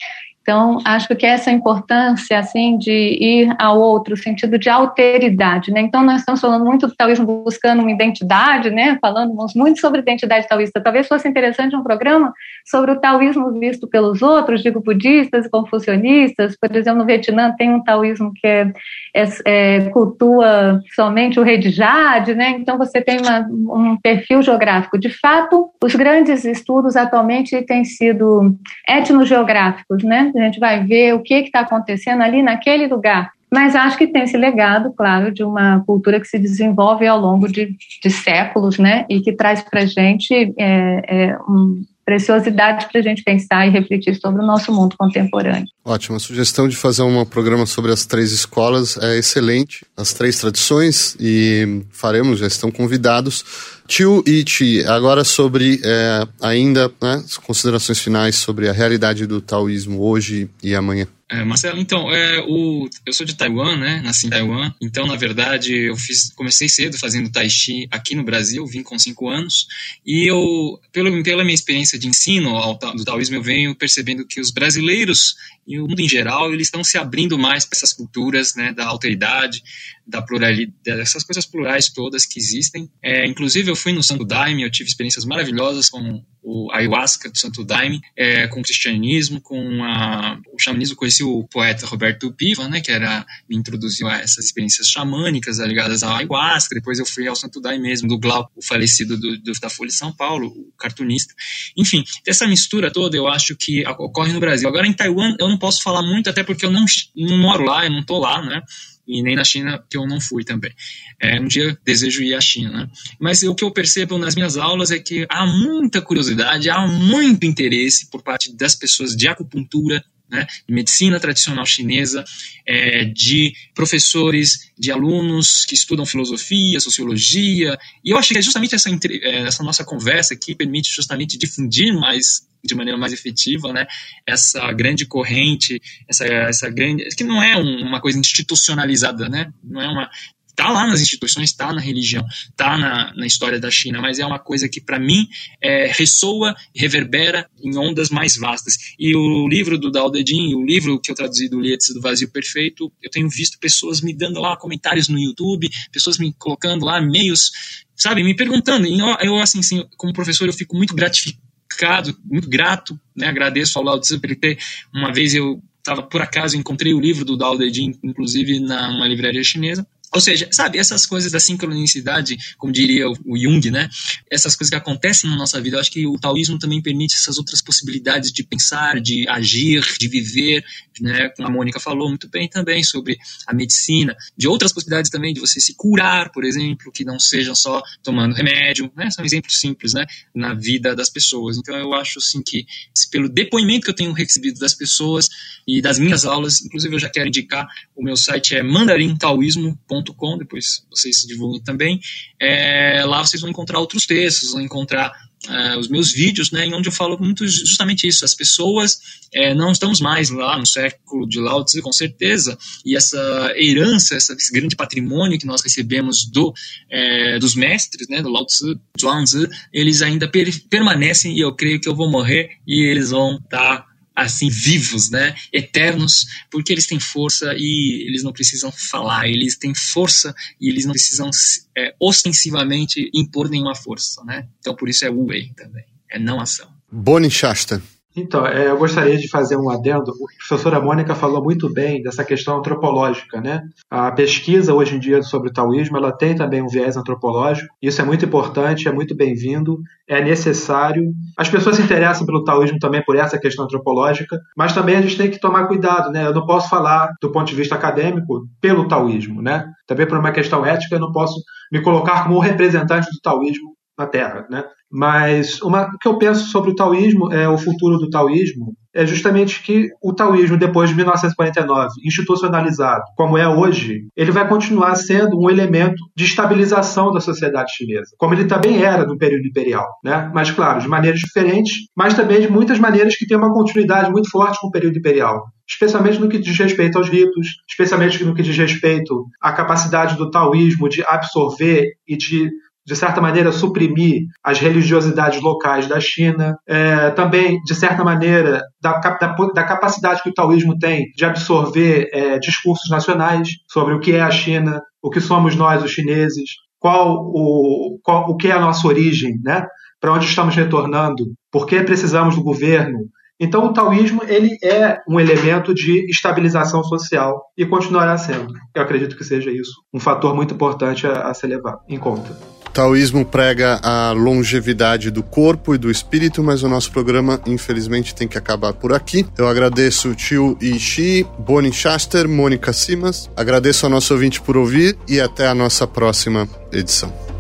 Então, acho que essa importância, assim, de ir ao outro, sentido de alteridade, né? Então, nós estamos falando muito do taoísmo buscando uma identidade, né? Falamos muito sobre identidade taoísta. Talvez fosse interessante um programa sobre o taoísmo visto pelos outros, digo, budistas e confucionistas. Por exemplo, no Vietnã tem um taoísmo que é, é, é cultua somente o rei de Jade, né? Então, você tem uma, um perfil geográfico. De fato, os grandes estudos atualmente têm sido etnogeográficos, né? A gente vai ver o que está acontecendo ali naquele lugar. Mas acho que tem esse legado, claro, de uma cultura que se desenvolve ao longo de, de séculos, né? E que traz para gente é, é, um, preciosidade para a gente pensar e refletir sobre o nosso mundo contemporâneo. Ótimo, a sugestão de fazer um programa sobre as três escolas é excelente, as três tradições, e faremos, já estão convidados. Tio e Ti, agora sobre é, ainda né, as considerações finais sobre a realidade do taoísmo hoje e amanhã. É, Marcelo, então, é, o, eu sou de Taiwan, né? Nasci em Taiwan. Então, na verdade, eu fiz, comecei cedo fazendo Tai Chi aqui no Brasil, vim com cinco anos. E eu, pelo, pela minha experiência de ensino ao, do taoísmo, eu venho percebendo que os brasileiros e o mundo em geral, eles estão se abrindo mais para essas culturas, né? Da alteridade, da pluralidade, dessas coisas plurais todas que existem. É, inclusive, eu fui no Santo Daime, eu tive experiências maravilhosas com o ayahuasca do Santo Daime, é, com o cristianismo, com a, o xamanismo. Conheci o poeta Roberto Piva, né, que era, me introduziu a essas experiências xamânicas ligadas ao ayahuasca. Depois eu fui ao Santo Daime mesmo, do Glau, o falecido do, do, da Folha de São Paulo, o cartunista. Enfim, essa mistura toda eu acho que ocorre no Brasil. Agora, em Taiwan, eu não posso falar muito, até porque eu não, não moro lá, eu não estou lá, né? E nem na China, que eu não fui também. É, um dia desejo ir à China. Né? Mas o que eu percebo nas minhas aulas é que há muita curiosidade, há muito interesse por parte das pessoas de acupuntura, né, de medicina tradicional chinesa, é, de professores, de alunos que estudam filosofia, sociologia, e eu acho que é justamente essa, é, essa nossa conversa que permite justamente difundir mais de maneira mais efetiva, né, essa grande corrente, essa, essa grande, que não é uma coisa institucionalizada, né, não é uma, está lá nas instituições, está na religião, está na, na, história da China, mas é uma coisa que, para mim, é, ressoa reverbera em ondas mais vastas. E o livro do Dao De Jing, o livro que eu traduzi do Lietz do Vazio Perfeito, eu tenho visto pessoas me dando lá comentários no YouTube, pessoas me colocando lá meios, sabe, me perguntando. E eu, assim, assim, como professor, eu fico muito gratificado, muito grato, né, agradeço ao Lao Tzu por ele ter, uma vez eu estava por acaso encontrei o livro do Dao De Jing, inclusive na uma livraria chinesa ou seja, sabe, essas coisas da sincronicidade, como diria o Jung, né? Essas coisas que acontecem na nossa vida, eu acho que o taoísmo também permite essas outras possibilidades de pensar, de agir, de viver, né? Como a Mônica falou muito bem também sobre a medicina, de outras possibilidades também de você se curar, por exemplo, que não sejam só tomando remédio, né? São exemplos simples, né? Na vida das pessoas. Então eu acho assim que pelo depoimento que eu tenho recebido das pessoas e das minhas aulas, inclusive eu já quero indicar o meu site é mandarintaoísmo.com depois vocês se divulguem também. É, lá vocês vão encontrar outros textos, vão encontrar é, os meus vídeos, né, em onde eu falo muito justamente isso. As pessoas é, não estamos mais lá no século de Lao Tzu, com certeza, e essa herança, essa, esse grande patrimônio que nós recebemos do, é, dos mestres, né, do Lao Tzu, Zhuangzi, eles ainda per permanecem e eu creio que eu vou morrer e eles vão estar tá assim vivos, né, eternos, porque eles têm força e eles não precisam falar, eles têm força e eles não precisam é, ostensivamente impor nenhuma força, né? Então por isso é Wu Wei também, é não ação. Boni Shasta. Então, é, eu gostaria de fazer um adendo. A professora Mônica falou muito bem dessa questão antropológica, né? A pesquisa hoje em dia sobre o taoísmo, ela tem também um viés antropológico. Isso é muito importante, é muito bem-vindo, é necessário. As pessoas se interessam pelo taoísmo também por essa questão antropológica, mas também a gente tem que tomar cuidado, né? Eu não posso falar do ponto de vista acadêmico pelo taoísmo, né? Também por uma questão ética, eu não posso me colocar como representante do taoísmo na Terra, né? Mas uma, o que eu penso sobre o taoísmo, é o futuro do taoísmo, é justamente que o taoísmo, depois de 1949, institucionalizado como é hoje, ele vai continuar sendo um elemento de estabilização da sociedade chinesa, como ele também era no período imperial, né? Mas claro, de maneiras diferentes, mas também de muitas maneiras que têm uma continuidade muito forte com o período imperial especialmente no que diz respeito aos ritos, especialmente no que diz respeito à capacidade do taoísmo de absorver e de de certa maneira, suprimir as religiosidades locais da China, é, também, de certa maneira, da, da, da, capacidade que o taoísmo tem de absorver é, discursos nacionais sobre o que é a China, o que somos nós, os chineses, qual o, qual, o que é a nossa origem, né? para onde estamos retornando, por que precisamos do governo. Então, o taoísmo ele é um elemento de estabilização social e continuará sendo. Eu acredito que seja isso um fator muito importante a, a ser levado em conta. Taoísmo prega a longevidade do corpo e do espírito, mas o nosso programa, infelizmente, tem que acabar por aqui. Eu agradeço o tio Ishi, Boni Shaster, Mônica Simas. Agradeço ao nosso ouvinte por ouvir e até a nossa próxima edição.